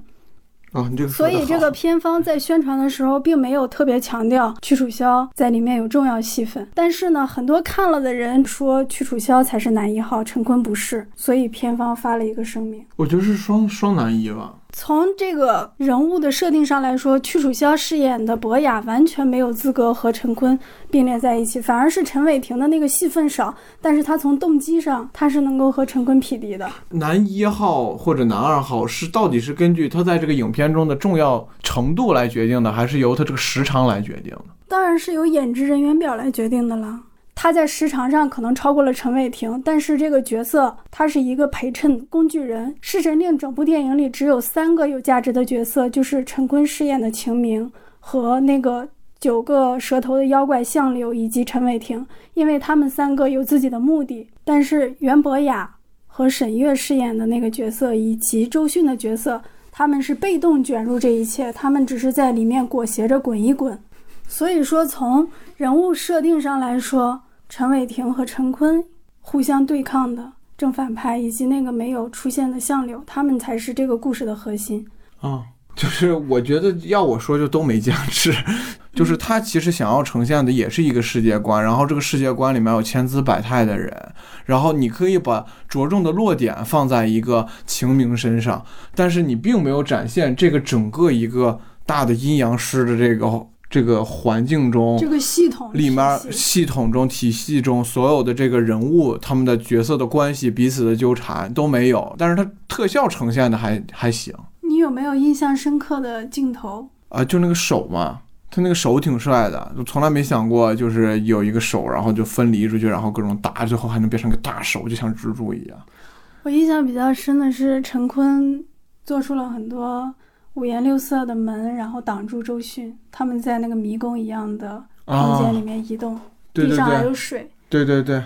啊，你这个所以这个片方在宣传的时候并没有特别强调屈楚萧在里面有重要戏份。但是呢，很多看了的人说屈楚萧才是男一号，陈坤不是，所以片方发了一个声明。我觉得是双双男一吧。从这个人物的设定上来说，屈楚萧饰演的博雅完全没有资格和陈坤并列在一起，反而是陈伟霆的那个戏份少，但是他从动机上他是能够和陈坤匹敌的。男一号或者男二号是到底是根据他在这个影片中的重要程度来决定的，还是由他这个时长来决定的？当然是由演职人员表来决定的了。他在时长上可能超过了陈伟霆，但是这个角色他是一个陪衬工具人。《侍神令》整部电影里只有三个有价值的角色，就是陈坤饰演的秦明和那个九个蛇头的妖怪相柳以及陈伟霆，因为他们三个有自己的目的。但是袁博雅和沈月饰演的那个角色以及周迅的角色，他们是被动卷入这一切，他们只是在里面裹挟着滚一滚。所以说，从人物设定上来说，陈伟霆和陈坤互相对抗的正反派，以及那个没有出现的相柳，他们才是这个故事的核心。啊，就是我觉得要我说就都没价值，就是他其实想要呈现的也是一个世界观，然后这个世界观里面有千姿百态的人，然后你可以把着重的落点放在一个晴明身上，但是你并没有展现这个整个一个大的阴阳师的这个这个环境中这个系统里面系系统中体系中所有的这个人物他们的角色的关系彼此的纠缠都没有，但是它特效呈现的还还行你有没有印象深刻的镜头？啊，就那个手嘛，他那个手挺帅的，就从来没想过就是有一个手，然后就分离出去，然后各种打，最后还能变成个大手，就像蜘蛛一样。我印象比较深的是陈坤做出了很多五颜六色的门，然后挡住周迅，他们在那个迷宫一样的空间里面移动，啊对对地上还有水。对对对，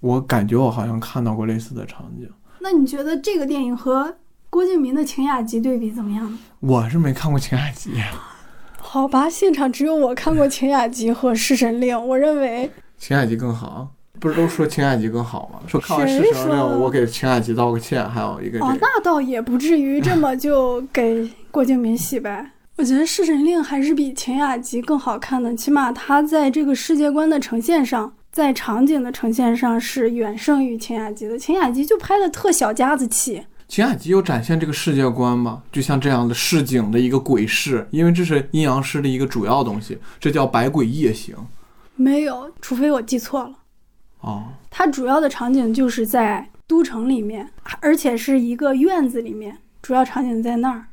我感觉我好像看到过类似的场景。那你觉得这个电影和郭敬明的《晴雅集》对比怎么样？我是没看过《晴雅集》，好吧，现场只有我看过《晴雅集》和《侍神令》，我认为《晴雅集》更好。不是都说《晴雅集》更好吗？说看完《谁侍神令》，我给《晴雅集》道个歉，还有一个这哦，那倒也不至于这么就给 郭敬明洗白。我觉得《侍神令》还是比《晴雅集》更好看的，起码它在这个世界观的呈现上，在场景的呈现上是远胜于《晴雅集》的。《晴雅集》就拍的特小家子气，《晴雅集》有展现这个世界观吗？就像这样的市井的一个鬼市，因为这是阴阳师的一个主要东西，这叫百鬼夜行。没有，除非我记错了。哦，它主要的场景就是在都城里面，而且是一个院子里面，主要场景在那儿，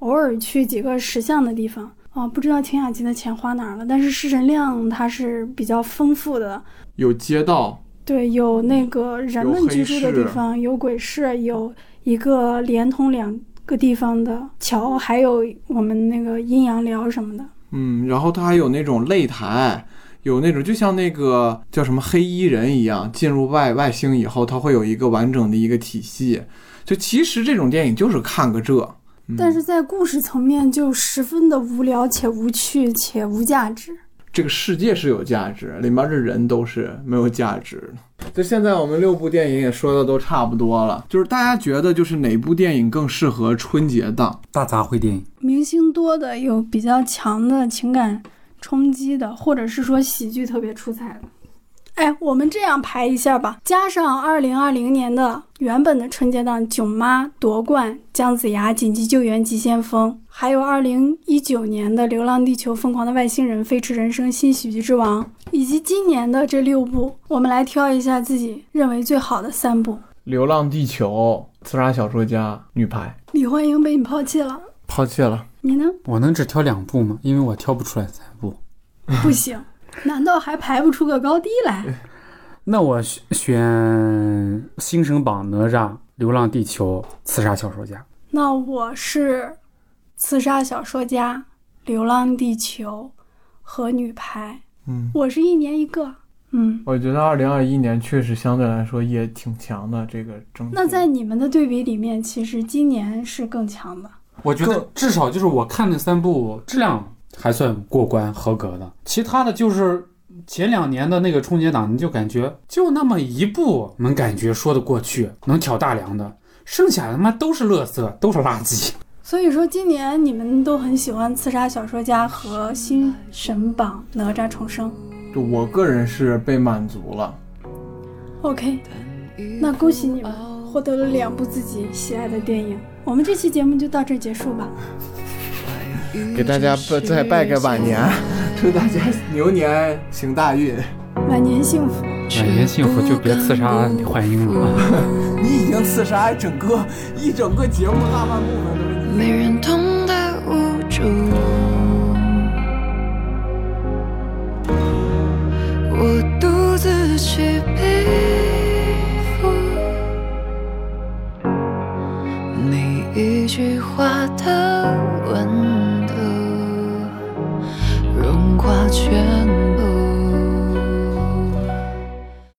偶尔去几个石像的地方。啊，不知道晴雅集的钱花哪儿了，但是侍神量它是比较丰富的，有街道，对，有那个人们居住的地市方，有鬼市，有一个连通两个地方的桥，还有我们那个阴阳寮什么的。嗯，然后它还有那种擂台，有那种就像那个叫什么黑衣人一样，进入外外星以后，它会有一个完整的一个体系。就其实这种电影就是看个这，嗯但是在故事层面就十分的无聊且无趣且无价值。这个世界是有价值，里面的人都是没有价值的。就现在我们六部电影也说的都差不多了，就是大家觉得就是哪部电影更适合春节档？大杂烩电影，明星多的，有比较强的情感冲击的，或者是说喜剧特别出彩的。哎，我们这样排一下吧，加上二零二零年的原本的春节档《囧妈》夺冠、姜子牙紧急救援急先锋，还有二零一九年的《流浪地球》、疯狂的外星人、飞驰人生、新喜剧之王，以及今年的这六部，我们来挑一下自己认为最好的三部。《流浪地球》、《刺杀小说家》、女排李焕英被你抛弃了，抛弃了。你呢？我能只挑两部吗？因为我挑不出来三部。不行，难道还排不出个高低来？那我选选星神榜、哪吒、流浪地球、刺杀小说家。那我是刺杀小说家、流浪地球和女排，嗯，我是一年一个。嗯，我觉得二零二一年确实相对来说也挺强的，这个争。那在你们的对比里面，其实今年是更强的。我觉得至少就是我看那三部质量还算过关合格的，其他的就是前两年的那个春节档，你就感觉就那么一部能感觉说得过去，能挑大梁的，剩下他妈都是垃圾，都是垃圾。所以说，今年你们都很喜欢《刺杀小说家》和《新神榜：哪吒重生就我个人是被满足了。》。OK，那恭喜你们，获得了两部自己喜爱的电影。我们这期节目就到这儿结束吧。给大家拜再拜个晚年，祝大家牛年行大运。晚年幸福。晚年幸福就别刺杀李焕英了啊！你已经刺杀整个一整个节目大半部分都是你。没人懂得无助。我独自去背。一句话的温度融化全部